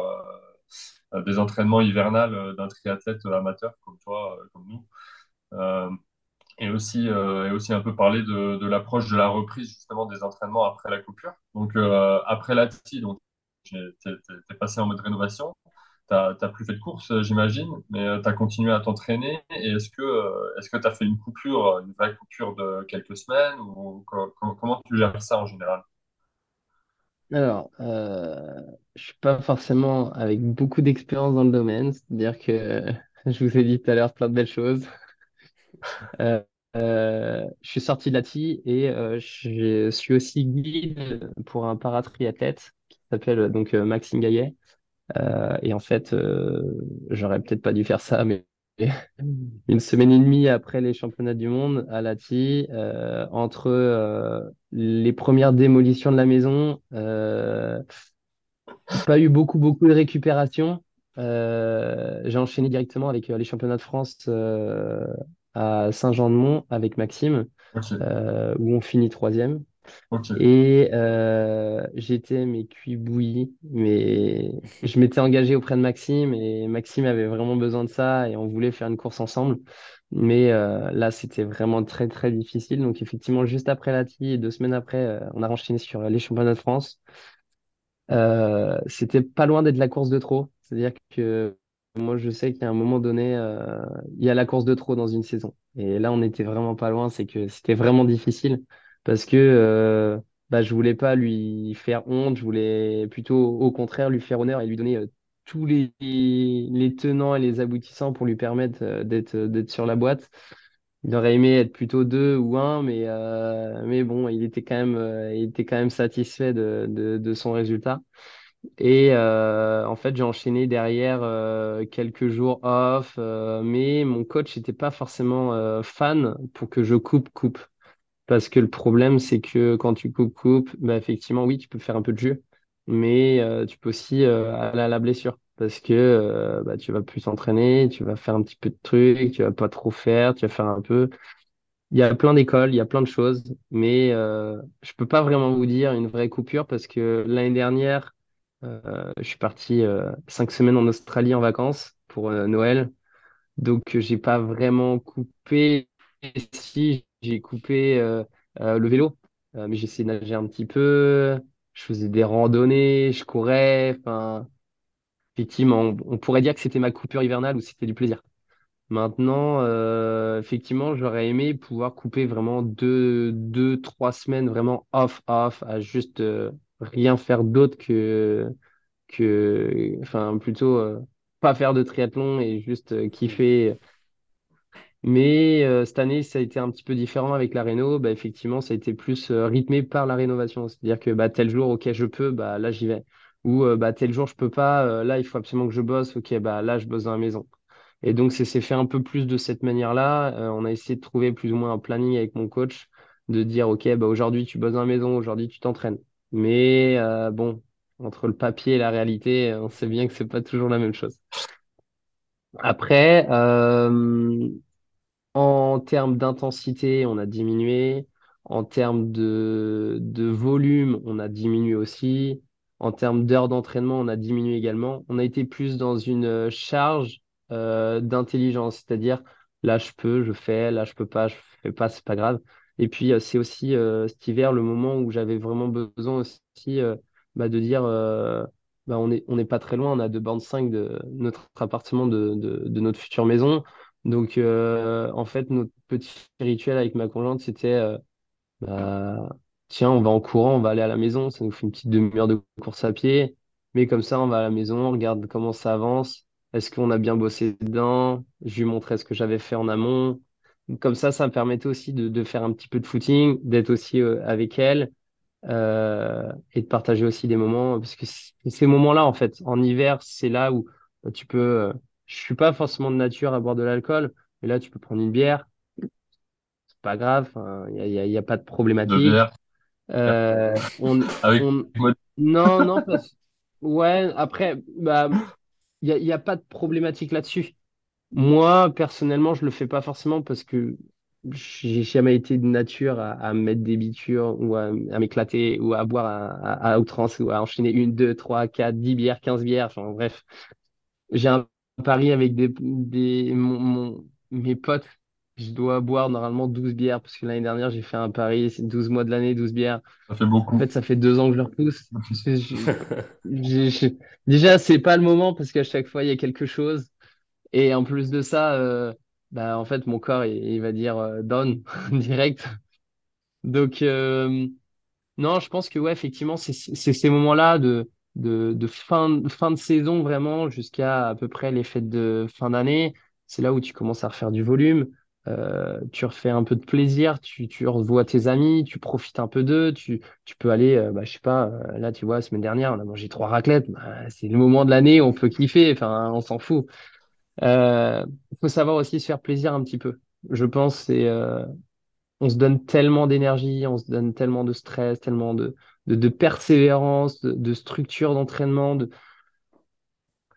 S4: euh, des entraînements hivernales euh, d'un triathlète amateur comme toi, euh, comme nous. Et aussi, un peu parler de, l'approche de la reprise justement des entraînements après la coupure. Donc après la TI, donc j'ai- t'es, t'es- t'es passé en mode rénovation. T'as plus fait de course, euh, j'imagine, mais tu as continué à t'entraîner. Et est-ce que euh, est-ce que tu as fait une coupure, une vraie coupure de quelques semaines ou co- co- comment tu gères ça en général?
S3: Alors, euh, je suis pas forcément avec beaucoup d'expérience dans le domaine, c'est-à-dire que je vous ai dit tout à l'heure plein de belles choses. Euh, euh, je suis sorti de la TI et euh, je suis aussi guide pour un paratriathlète qui s'appelle euh, donc euh, Maxime Gaillet. Euh, et en fait, euh, j'aurais peut-être pas dû faire ça, mais une semaine et demie après les championnats du monde à la TI, euh, entre euh, les premières démolitions de la maison, pas eu beaucoup beaucoup de récupération. J'ai enchaîné directement avec les championnats de France à Saint-Jean-de-Mont avec Maxime, où on finit troisième. Et euh, j'étais mais cuit bouilli, mais je m'étais engagé auprès de Maxime et Maxime avait vraiment besoin de ça et on voulait faire une course ensemble. Mais euh, là, c'était vraiment très très difficile. Donc effectivement, juste après la TI et deux semaines après, euh, on a enchaîné sur les championnats de France. C'était pas loin d'être la course de trop. C'est-à-dire que moi, je sais qu'à un moment donné, il y a la course de trop dans une saison. Et là, on était vraiment pas loin. C'est que c'était vraiment difficile parce que euh, bah, je voulais pas lui faire honte. Je voulais plutôt, au contraire, lui faire honneur et lui donner euh, tous les, les tenants et les aboutissants pour lui permettre euh, d'être d'être sur la boîte. Il aurait aimé être plutôt deux ou un, mais, euh, mais bon, il était quand même, euh, il était quand même satisfait de, de, son résultat. Et euh, en fait, j'ai enchaîné derrière euh, quelques jours off, euh, mais mon coach n'était pas forcément euh, fan pour que je coupe, coupe. Parce que le problème, c'est que quand tu coupes, coupe, bah, effectivement, oui, tu peux faire un peu de jeu, mais euh, tu peux aussi euh, aller à la blessure. Parce que euh, bah, tu vas plus t'entraîner, tu vas faire un petit peu de trucs, tu vas pas trop faire, tu vas faire un peu. Il y a plein d'écoles, il y a plein de choses, mais euh, je peux pas vraiment vous dire une vraie coupure parce que l'année dernière, je suis parti cinq semaines en Australie en vacances pour Noël, donc j'ai pas vraiment coupé. Si j'ai coupé euh, euh, le vélo, Euh, mais j'essayais de nager un petit peu, je faisais des randonnées, je courais. Enfin, effectivement, on, pourrait dire que c'était ma coupure hivernale ou c'était du plaisir. Maintenant, effectivement, j'aurais aimé pouvoir couper vraiment deux, deux, trois semaines vraiment off, off, à juste rien faire d'autre que, que, enfin, plutôt pas faire de triathlon et juste kiffer. Mais euh, cette année, ça a été un petit peu différent avec la réno. Bah, effectivement, ça a été plus euh, rythmé par la rénovation. C'est-à-dire que bah, tel jour, ok, je peux, bah, là, j'y vais. Ou euh, bah, tel jour, je peux pas, là, il faut absolument que je bosse. Ok, bah, là, je bosse dans la maison. Et donc, c'est fait un peu plus de cette manière-là. On a essayé de trouver plus ou moins un planning avec mon coach, de dire, OK, bah, aujourd'hui, tu bosses dans la maison, aujourd'hui, tu t'entraînes. Mais bon, entre le papier et la réalité, on sait bien que c'est pas toujours la même chose. Après, en termes d'intensité, on a diminué. En termes de, volume, on a diminué aussi. En termes d'heures d'entraînement, on a diminué également. On a été plus dans une charge euh, d'intelligence, c'est-à-dire là je peux, je fais, là je peux pas, je fais pas, c'est pas grave. Et puis euh, c'est aussi euh, cet hiver le moment où j'avais vraiment besoin aussi bah, de dire bah, on est, on n'est pas très loin, on a deux bornes 5 de notre appartement de notre future maison. Donc, euh, en fait, notre petit rituel avec ma conjointe, c'était, euh, bah, tiens, on va en courant, on va aller à la maison, ça nous fait une petite demi-heure de course à pied, mais comme ça, on va à la maison, on regarde comment ça avance, est-ce qu'on a bien bossé dedans, je lui montrais ce que j'avais fait en amont. Comme ça, ça me permettait aussi de, de faire un petit peu de footing, d'être aussi euh, avec elle et de partager aussi des moments, parce que ces moments-là, en fait, en hiver, c'est là où bah, tu peux. Je suis pas forcément de nature à boire de l'alcool, mais là, tu peux prendre une bière, c'est pas grave, il n'y a, y a, y a pas de problématique. Euh, on,
S4: Avec
S3: on, non, non, parce, ouais, après, bah, il y a, y a pas de problématique là-dessus. Moi, personnellement, je le fais pas forcément parce que j'ai jamais été de nature à, à mettre des bitures ou à, à m'éclater ou à boire à, à, à outrance ou à enchaîner une, deux, trois, quatre, dix bières, quinze bières. Enfin, bref, j'ai un pari avec des, des, mon, mon- mes potes. Je dois boire normalement 12 bières parce que l'année dernière, j'ai fait un pari, c'est 12 mois de l'année, 12 bières.
S4: ça fait
S3: En
S4: beaucoup.
S3: fait, ça fait deux ans que je le repousse. Je- je- j'ai- j'ai- Déjà, c'est pas le moment parce qu'à chaque fois, il y a quelque chose. Et en plus de ça, euh, bah, en fait, mon corps, il, il va dire euh, down direct. Donc, euh, non, je pense que, ouais, effectivement, c'est c'est ces moments-là de, de, fin, de saison vraiment jusqu'à à peu près les fêtes de fin d'année. C'est là où tu commences à refaire du volume. Euh, tu refais un peu de plaisir, tu, revois tes amis, tu profites un peu d'eux, tu, tu peux aller, euh, bah, je sais pas, euh, là, tu vois, la semaine dernière, on a mangé trois raclettes. Bah, c'est le moment de l'année, on peut kiffer, enfin, on s'en fout. Euh, il faut savoir aussi se faire plaisir un petit peu. Je pense c'est euh, on se donne tellement d'énergie, on se donne tellement de stress, tellement de persévérance, de, structure d'entraînement. De...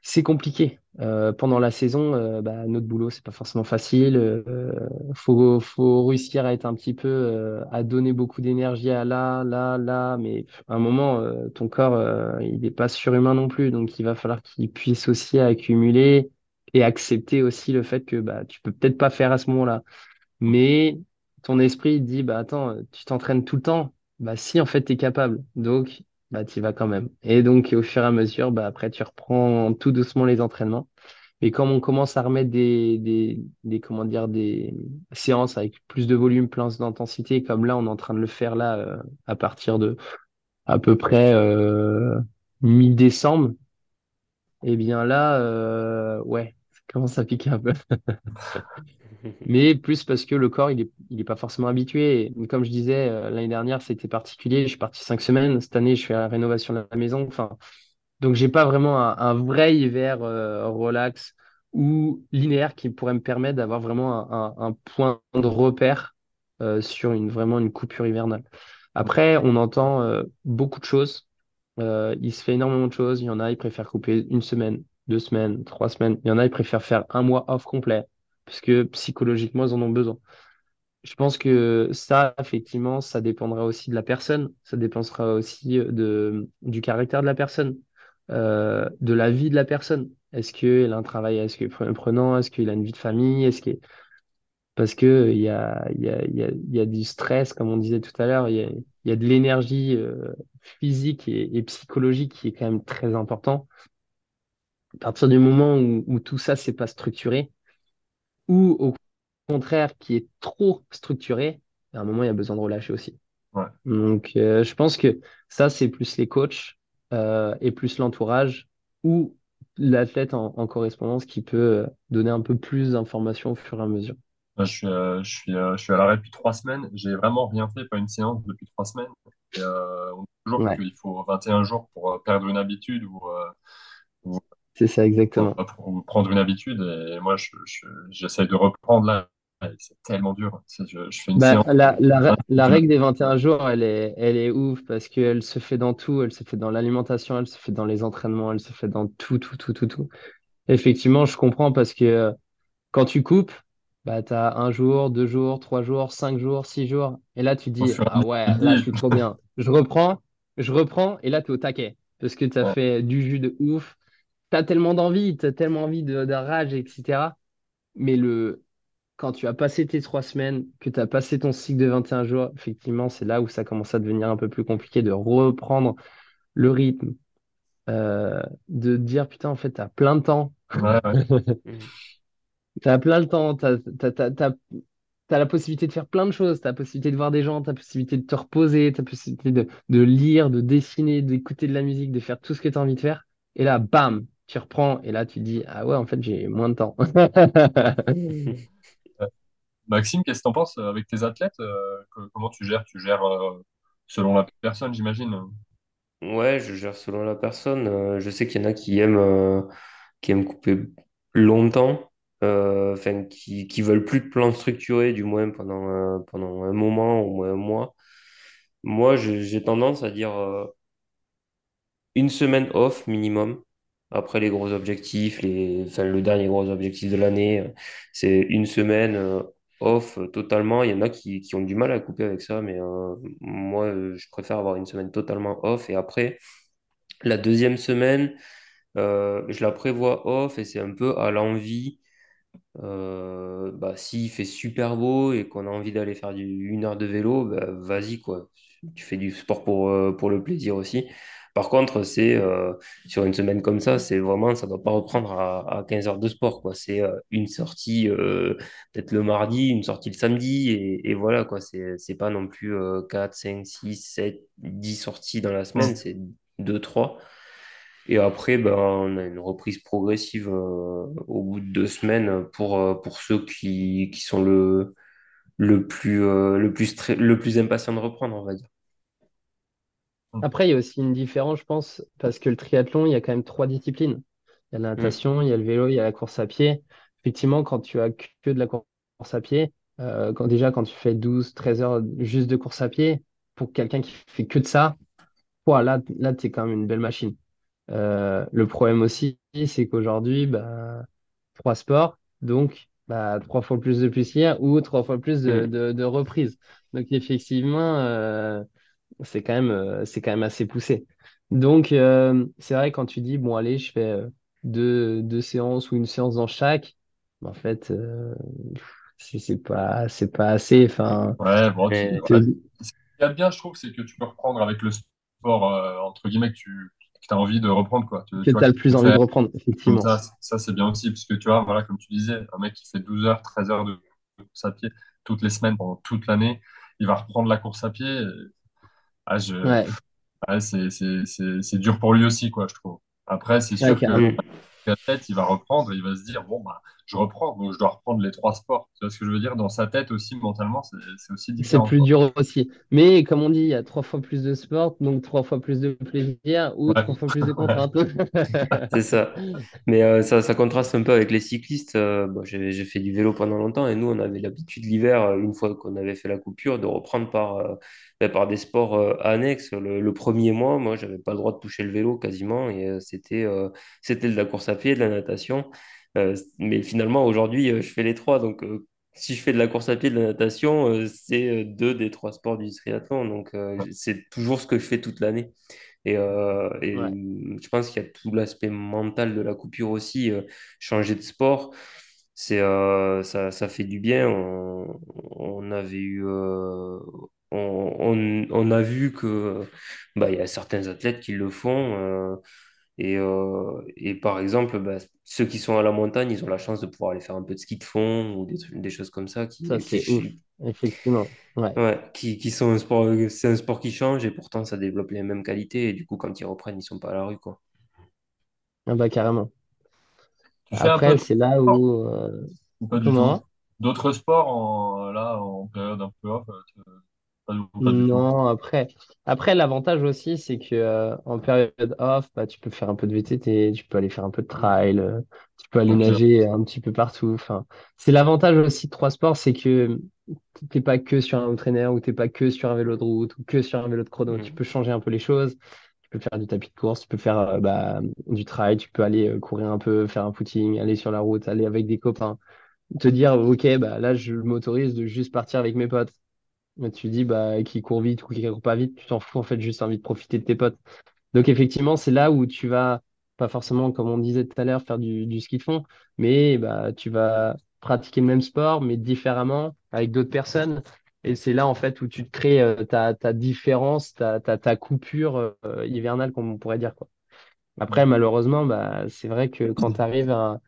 S3: C'est compliqué. Euh, pendant la saison, euh, bah, notre boulot c'est pas forcément facile. Euh, faut faut réussir à être un petit peu à donner beaucoup d'énergie à là là là, mais à un moment ton corps il n'est pas surhumain non plus, donc il va falloir qu'il puisse aussi accumuler et accepter aussi le fait que bah, tu peux peut-être pas faire à ce moment-là. Mais ton esprit dit, bah attends, tu t'entraînes tout le temps. Bah si, en fait, tu es capable. Donc, bah tu vas quand même. Et donc, au fur et à mesure, bah après, tu reprends tout doucement les entraînements. Et quand on commence à remettre des, des, comment dire, des séances avec plus de volume, plus d'intensité, comme là, on est en train de le faire là, euh, à partir de à peu près euh, mi-décembre, et bien là, euh, ouais, ça commence à piquer un peu. mais plus parce que le corps, il est, il est pas forcément habitué. Comme je disais, euh, l'année dernière, c'était particulier. Je suis parti cinq semaines. Cette année, je fais la rénovation de la maison. Enfin, donc, j'ai pas vraiment un, vrai hiver euh, relax ou linéaire qui pourrait me permettre d'avoir vraiment un, point de repère euh, sur une, vraiment une coupure hivernale. Après, on entend beaucoup de choses. Il se fait énormément de choses. Il y en a, ils préfèrent couper une semaine, deux semaines, trois semaines. Il y en a, ils préfèrent faire un mois off complet parce que psychologiquement, ils en ont besoin. Je pense que ça, effectivement, ça dépendra aussi de la personne. Ça dépendra aussi de, du caractère de la personne, euh, de la vie de la personne. Est-ce qu'il a un travail, est-ce qu'il est prenant, est-ce qu'il a une vie de famille, est-ce qu'il parce que il y a, y a, y y a du stress, comme on disait tout à l'heure, il y a, y a de l'énergie euh, physique et, et psychologique qui est quand même très important. À partir du moment où, où tout ça, c'est pas structuré, ou au contraire, qui est trop structuré, à un moment, il y a besoin de relâcher aussi.
S4: Ouais.
S3: Donc, euh, je pense que ça, c'est plus les coachs euh, et plus l'entourage ou l'athlète en, en correspondance qui peut euh, donner un peu plus d'informations au fur et à mesure.
S4: Je suis, euh, je suis, je suis à l'arrêt depuis trois semaines. J'ai vraiment rien fait, pas une séance depuis trois semaines. Et, on dit toujours
S3: Ouais,
S4: qu'il faut 21 jours pour perdre une habitude ou, ou
S3: c'est ça exactement.
S4: pour prendre une habitude. Et moi, je, je- j'essaye de reprendre là. C'est tellement dur. Je, je fais une
S3: Bah,
S4: séance.
S3: la, règle des 21 jours, elle est, elle est ouf parce qu'elle se fait dans tout. Elle se fait dans l'alimentation, elle se fait dans les entraînements, elle se fait dans tout, tout, tout, tout, tout. Effectivement, je comprends parce que euh, quand tu coupes, bah, tu as un jour, deux jours, trois jours, cinq jours, six jours. Et là, tu dis, ah ouais, là, je suis trop bien. Je reprends, je reprends, et là, tu es au taquet. Parce que tu as
S4: ouais,
S3: fait du jus de ouf. Tu as tellement d'envie, tu as tellement envie de, de rage, etc. Mais le, quand tu as passé tes trois semaines, que tu as passé ton cycle de 21 jours, effectivement, c'est là où ça commence à devenir un peu plus compliqué de reprendre le rythme, euh, de dire, putain, en fait, tu as plein de temps.
S4: ouais, ouais.
S3: Tu as plein de temps, tu as, la possibilité de faire plein de choses, tu as la possibilité de voir des gens, tu as la possibilité de te reposer, tu as la possibilité de, de lire, de dessiner, d'écouter de la musique, de faire tout ce que tu as envie de faire. Et là, bam, tu reprends, et là, tu te dis, ah ouais, en fait, j'ai moins de temps.
S4: Maxime, qu'est-ce que t'en penses euh, avec tes athlètes? euh, que- comment tu gères? Tu gères euh, selon la personne, j'imagine.
S1: Ouais, je gère selon la personne. Euh, je sais qu'il y en a qui aiment, qui aiment couper longtemps, euh, enfin, qui, qui veulent plus de plan structuré, du moins pendant, pendant un moment, au moins un mois. Moi, j'ai tendance à dire euh, une semaine off minimum. Après les gros objectifs, le dernier gros objectif de l'année, euh, c'est une semaine euh, off totalement. Il y en a qui, ont du mal à couper avec ça, mais euh, moi, je préfère avoir une semaine totalement off et après. La deuxième semaine, je la prévois off et c'est un peu à l'envie. Bah, s'il fait super beau et qu'on a envie d'aller faire une heure de vélo, bah, vas-y quoi. Tu fais du sport pour le plaisir aussi. Par contre, c'est euh, sur une semaine comme ça, c'est vraiment, ça doit pas reprendre à, à 15 heures de sport quoi. C'est euh, une sortie euh, peut-être le mardi, une sortie le samedi et, et voilà quoi. C'est, c'est pas non plus euh, 4, 5, 6, 7, 10 sorties dans la semaine, c'est deux trois et après, ben, on a une reprise progressive au bout de deux semaines pour, pour ceux qui, qui sont le, le plus, le plus, le plus impatient de reprendre, on va dire.
S3: Après, il y a aussi une différence, je pense, parce que le triathlon, il y a quand même trois disciplines. Il y a la
S1: Mm,
S3: natation, il y a le vélo, il y a la course à pied. Effectivement, quand tu as que de la course à pied, euh, quand, déjà quand tu fais 12, 13 heures juste de course à pied, pour quelqu'un qui fait que de ça, ouah, là, là tu es quand même une belle machine. Euh, le problème aussi, c'est qu'aujourd'hui, bah, trois sports, donc bah, trois fois plus de plaisir ou trois fois plus de,
S1: mm,
S3: de, de reprises. Donc effectivement, euh, c'est quand même, euh, c'est quand même assez poussé. Donc, euh, c'est vrai, quand tu dis, bon, allez, je fais euh, deux, deux séances ou une séance dans chaque, en fait, euh, c'est c'est pas, c'est pas assez. Enfin,
S4: Ouais, bon, tu,
S1: mais,
S4: ouais. Ce qu'il y a de bien, je trouve, c'est que tu peux reprendre avec le sport, euh, entre guillemets, que tu as envie de reprendre, quoi. Tu,
S3: que
S4: tu vois,
S3: as le plus envie de reprendre, effectivement.
S4: ça. Ça, c'est bien aussi, parce que tu vois, voilà, comme tu disais, un mec qui fait 12 heures, 13 heures de course à pied toutes les semaines, pendant toute l'année, il va reprendre la course à pied. et, ah, je,
S3: Ouais,
S4: ouais, c'est, dur pour lui aussi, quoi, je trouve. Après, c'est sûr que sa tête, il va reprendre il va se dire, bon, bah, je reprends, donc je dois reprendre les trois sports. Tu vois ce que je veux dire? Dans sa tête aussi, mentalement, c'est c'est aussi
S3: C'est
S4: différent,
S3: plus
S4: quoi.
S3: dur aussi. Mais comme on dit, il y a trois fois plus de sport, donc trois fois plus de plaisir ou
S4: Ouais,
S3: trois fois plus de contraintes.
S1: c'est ça. Mais euh, ça, ça contraste un peu avec les cyclistes. Euh, bon, j'ai, j'ai fait du vélo pendant longtemps et nous, on avait l'habitude l'hiver, euh, une fois qu'on avait fait la coupure, de reprendre par, euh, ben, par des sports euh, annexes. Le, le premier mois, moi, j'avais pas le droit de toucher le vélo quasiment et euh, c'était euh, c'était de la course à pied, de la natation. Euh, mais finalement, aujourd'hui, euh, je fais les trois. Donc, euh, si je fais de la course à pied, de la natation, c'est deux des trois sports du triathlon. Donc, c'est toujours ce que je fais toute l'année. Et, euh, et
S3: Ouais.
S1: je pense qu'il y a tout l'aspect mental de la coupure aussi. euh, changer de sport, c'est, euh, ça, ça fait du bien. On, on avait eu, on, on, on a vu que bah, il y a certains athlètes qui le font. Euh, et, euh, et par exemple, bah, ceux qui sont à la montagne, ils ont la chance de pouvoir aller faire un peu de ski de fond ou des, choses comme ça
S3: Ça,
S1: qui,
S3: c'est ouf,
S1: qui,
S3: effectivement. Ouais.
S1: Ouais, qui, qui sont un sport, c'est un sport qui change et pourtant ça développe les mêmes qualités et du coup quand ils reprennent ils sont pas à la rue quoi.
S3: Ah bah carrément.
S4: Tu
S3: Après, c'est là
S4: sport
S3: où... euh,
S4: ou pas du tout? D'autres sports en, là, en période un peu off,
S3: Non, après, après l'avantage aussi, c'est que euh, en période off, bah, tu peux faire un peu de VTT, tu peux aller faire un peu de trail, euh, tu peux aller nager un petit peu partout. Enfin, c'est l'avantage aussi de trois sports, c'est que t'es pas que sur un entraîneur ou t'es pas que sur un vélo de route ou que sur un vélo de chrono. Tu
S1: Mhm.
S3: peux changer un peu les choses. Tu peux faire du tapis de course, tu peux faire euh, bah, du trail, tu peux aller courir un peu, faire un footing, aller sur la route, aller avec des copains. Te dire, OK, bah, là, je m'autorise de juste partir avec mes potes. Tu dis, bah, qui court vite ou qui court pas vite, tu t'en fous, en fait, juste envie de profiter de tes potes. Donc, effectivement, c'est là où tu vas, pas forcément, comme on disait tout à l'heure, faire du, du ski de fond, mais bah, tu vas pratiquer le même sport, mais différemment, avec d'autres personnes. Et c'est là, en fait, où tu te crées euh, ta, ta différence, ta, ta, ta coupure euh, hivernale, comme on pourrait dire, quoi. Après, malheureusement, bah, c'est vrai que quand tu arrives à,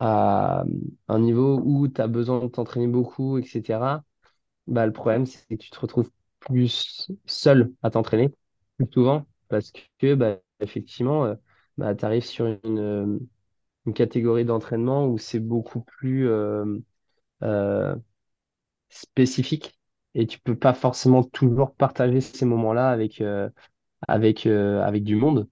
S3: à un niveau où tu as besoin de t'entraîner beaucoup, etc., bah, le problème, c'est que tu te retrouves plus seul à t'entraîner, plus souvent, parce que, bah, effectivement, euh, bah, tu arrives sur une, euh, une catégorie d'entraînement où c'est beaucoup plus euh, spécifique et tu peux pas forcément toujours partager ces moments-là avec, avec, avec du monde.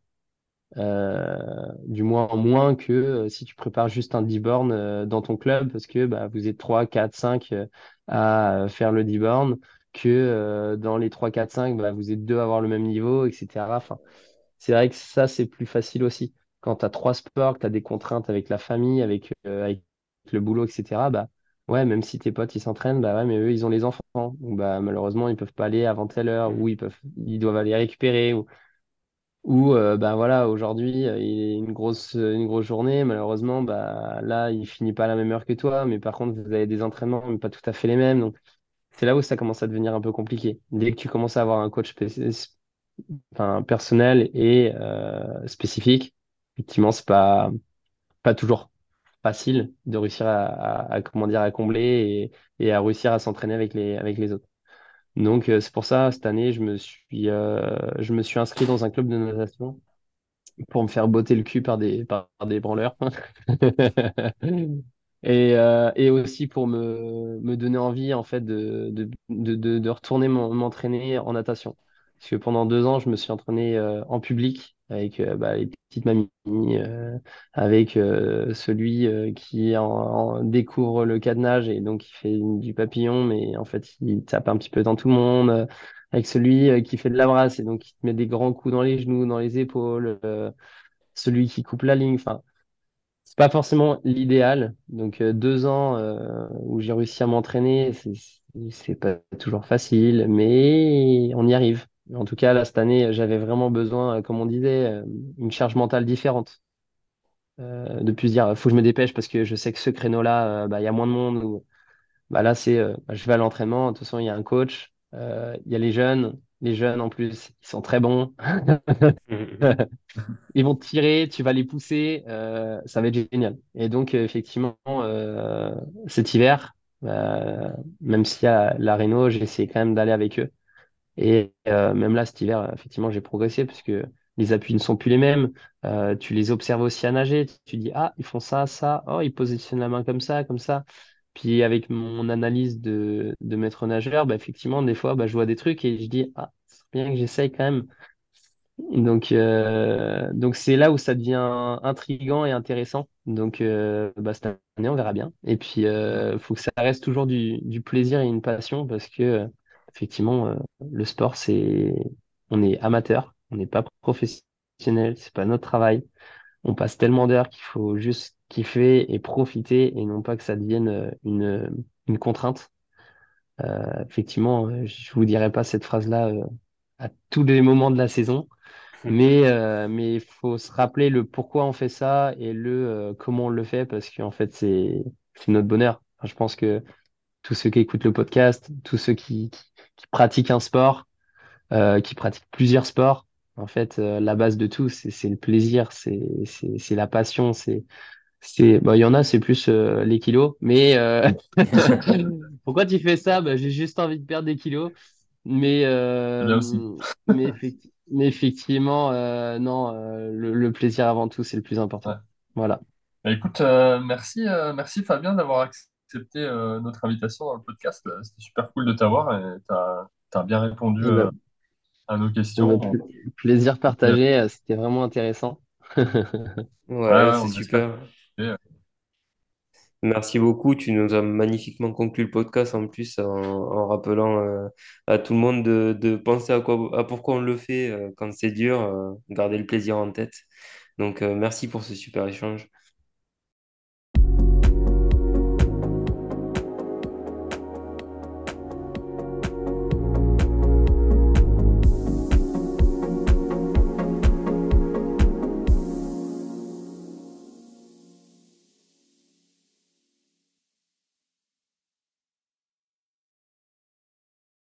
S3: Euh, du moins moins que euh, si tu prépares juste un D-Born euh, dans ton club parce que bah, vous êtes 3, 4, 5 euh, à faire le D-Born, que dans les 3, 4, 5, bah, vous êtes deux à avoir le même niveau, etc. Enfin, c'est vrai que ça, c'est plus facile aussi. Quand tu as trois sports, que tu as des contraintes avec la famille, avec, avec le boulot, etc., bah, ouais, même si tes potes, ils s'entraînent, bah ouais, mais eux, ils ont les enfants. Donc, bah, malheureusement, ils peuvent pas aller avant telle heure, ou ils peuvent, ils doivent aller récupérer, ou euh, bah voilà, aujourd'hui, euh, il est une grosse, une grosse journée. Malheureusement, bah là, il finit pas à la même heure que toi, mais par contre, vous avez des entraînements, mais pas tout à fait les mêmes. Donc, c'est là où ça commence à devenir un peu compliqué. Dès que tu commences à avoir un coach personnel et euh, spécifique, effectivement, c'est pas, pas toujours facile de réussir à, à- combler et, à réussir à s'entraîner avec les autres. Donc, euh, c'est pour ça, cette année, je me suis, euh, je me suis inscrit dans un club de natation pour me faire botter le cul par des, par des branleurs. Et, euh, et aussi pour me, me donner envie, en fait, de, de, de, de, retourner m'en- m'entraîner en natation. Parce que pendant deux ans, je me suis entraîné en public avec euh, bah, les petites mamies, euh, avec euh, celui qui en, découvre le cadenage et donc il fait du papillon, mais en fait, il tape un petit peu dans tout le monde. avec celui qui fait de la brasse et donc il te met des grands coups dans les genoux, dans les épaules. celui qui coupe la ligne. Enfin, c'est pas forcément l'idéal. Donc deux ans où j'ai réussi à m'entraîner, c'est pas toujours facile, mais on y arrive. En tout cas, là, cette année, j'avais vraiment besoin, euh, comme on disait, euh, une charge mentale différente. Euh, de plus dire, faut que je me dépêche parce que je sais que ce créneau-là, bah, il y a moins de monde. Ou, bah, là, c'est, bah, je vais à l'entraînement. De toute façon, il y a un coach, il y a les jeunes. Les jeunes, en plus, ils sont très bons. Ils vont te tirer, tu vas les pousser, euh, ça va être génial. Et donc, effectivement, euh, cet hiver, euh, même s'il y a la réno, j'ai essayé quand même d'aller avec eux. Et euh, même là, cet hiver, effectivement, j'ai progressé parce que les appuis ne sont plus les mêmes. Euh, tu les observes aussi à nager. Tu dis, ah, ils font ça, ça. Oh, ils positionnent la main comme ça, comme ça. Puis avec mon analyse de, de maître nageur, bah, effectivement, des fois, bah, je vois des trucs et je dis, ah, c'est bien que j'essaye quand même donc, euh, donc c'est là où ça devient intriguant et intéressant. Donc, bah, cette année, on verra bien. Et puis, il faut que ça reste toujours du, du plaisir et une passion parce que, effectivement, euh, le sport, c'est, on est amateur, on n'est pas professionnel, c'est pas notre travail. On passe tellement d'heures qu'il faut juste kiffer et profiter et non pas que ça devienne euh, une, une contrainte. Euh, effectivement, je vous dirai pas cette phrase-là euh, à tous les moments de la saison. Mais mais il faut se rappeler le pourquoi on fait ça et le comment on le fait parce qu'en fait c'est c'est notre bonheur. Enfin, je pense que tous ceux qui écoutent le podcast, tous ceux qui, qui, qui pratiquent un sport, euh, qui pratiquent plusieurs sports, en fait euh, la base de tout c'est le plaisir, c'est la passion, c'est c'est bah il y en a c'est plus euh, les kilos, mais euh, pourquoi tu fais ça? Bah, j'ai juste envie de perdre des kilos. Mais, euh, mais, effecti- mais effectivement, non, le, le plaisir avant tout, c'est le plus
S4: Ouais.
S3: important. Voilà.
S4: Bah, écoute, merci, merci Fabien d'avoir accepté euh, notre invitation dans le podcast. Euh, C'était super cool de t'avoir et t'as, t'as bien répondu
S3: Eh
S4: euh,
S3: ben,
S4: à nos questions.
S3: pl- plaisir partagé, euh, c'était vraiment intéressant.
S1: Ouais,
S4: ouais,
S1: c'est super. Merci beaucoup. Tu nous as magnifiquement conclu le podcast en plus en, en rappelant euh, à tout le monde de, de penser à quoi, à pourquoi on le fait euh, quand c'est dur, euh, garder le plaisir en tête. Donc, euh, merci pour ce super échange.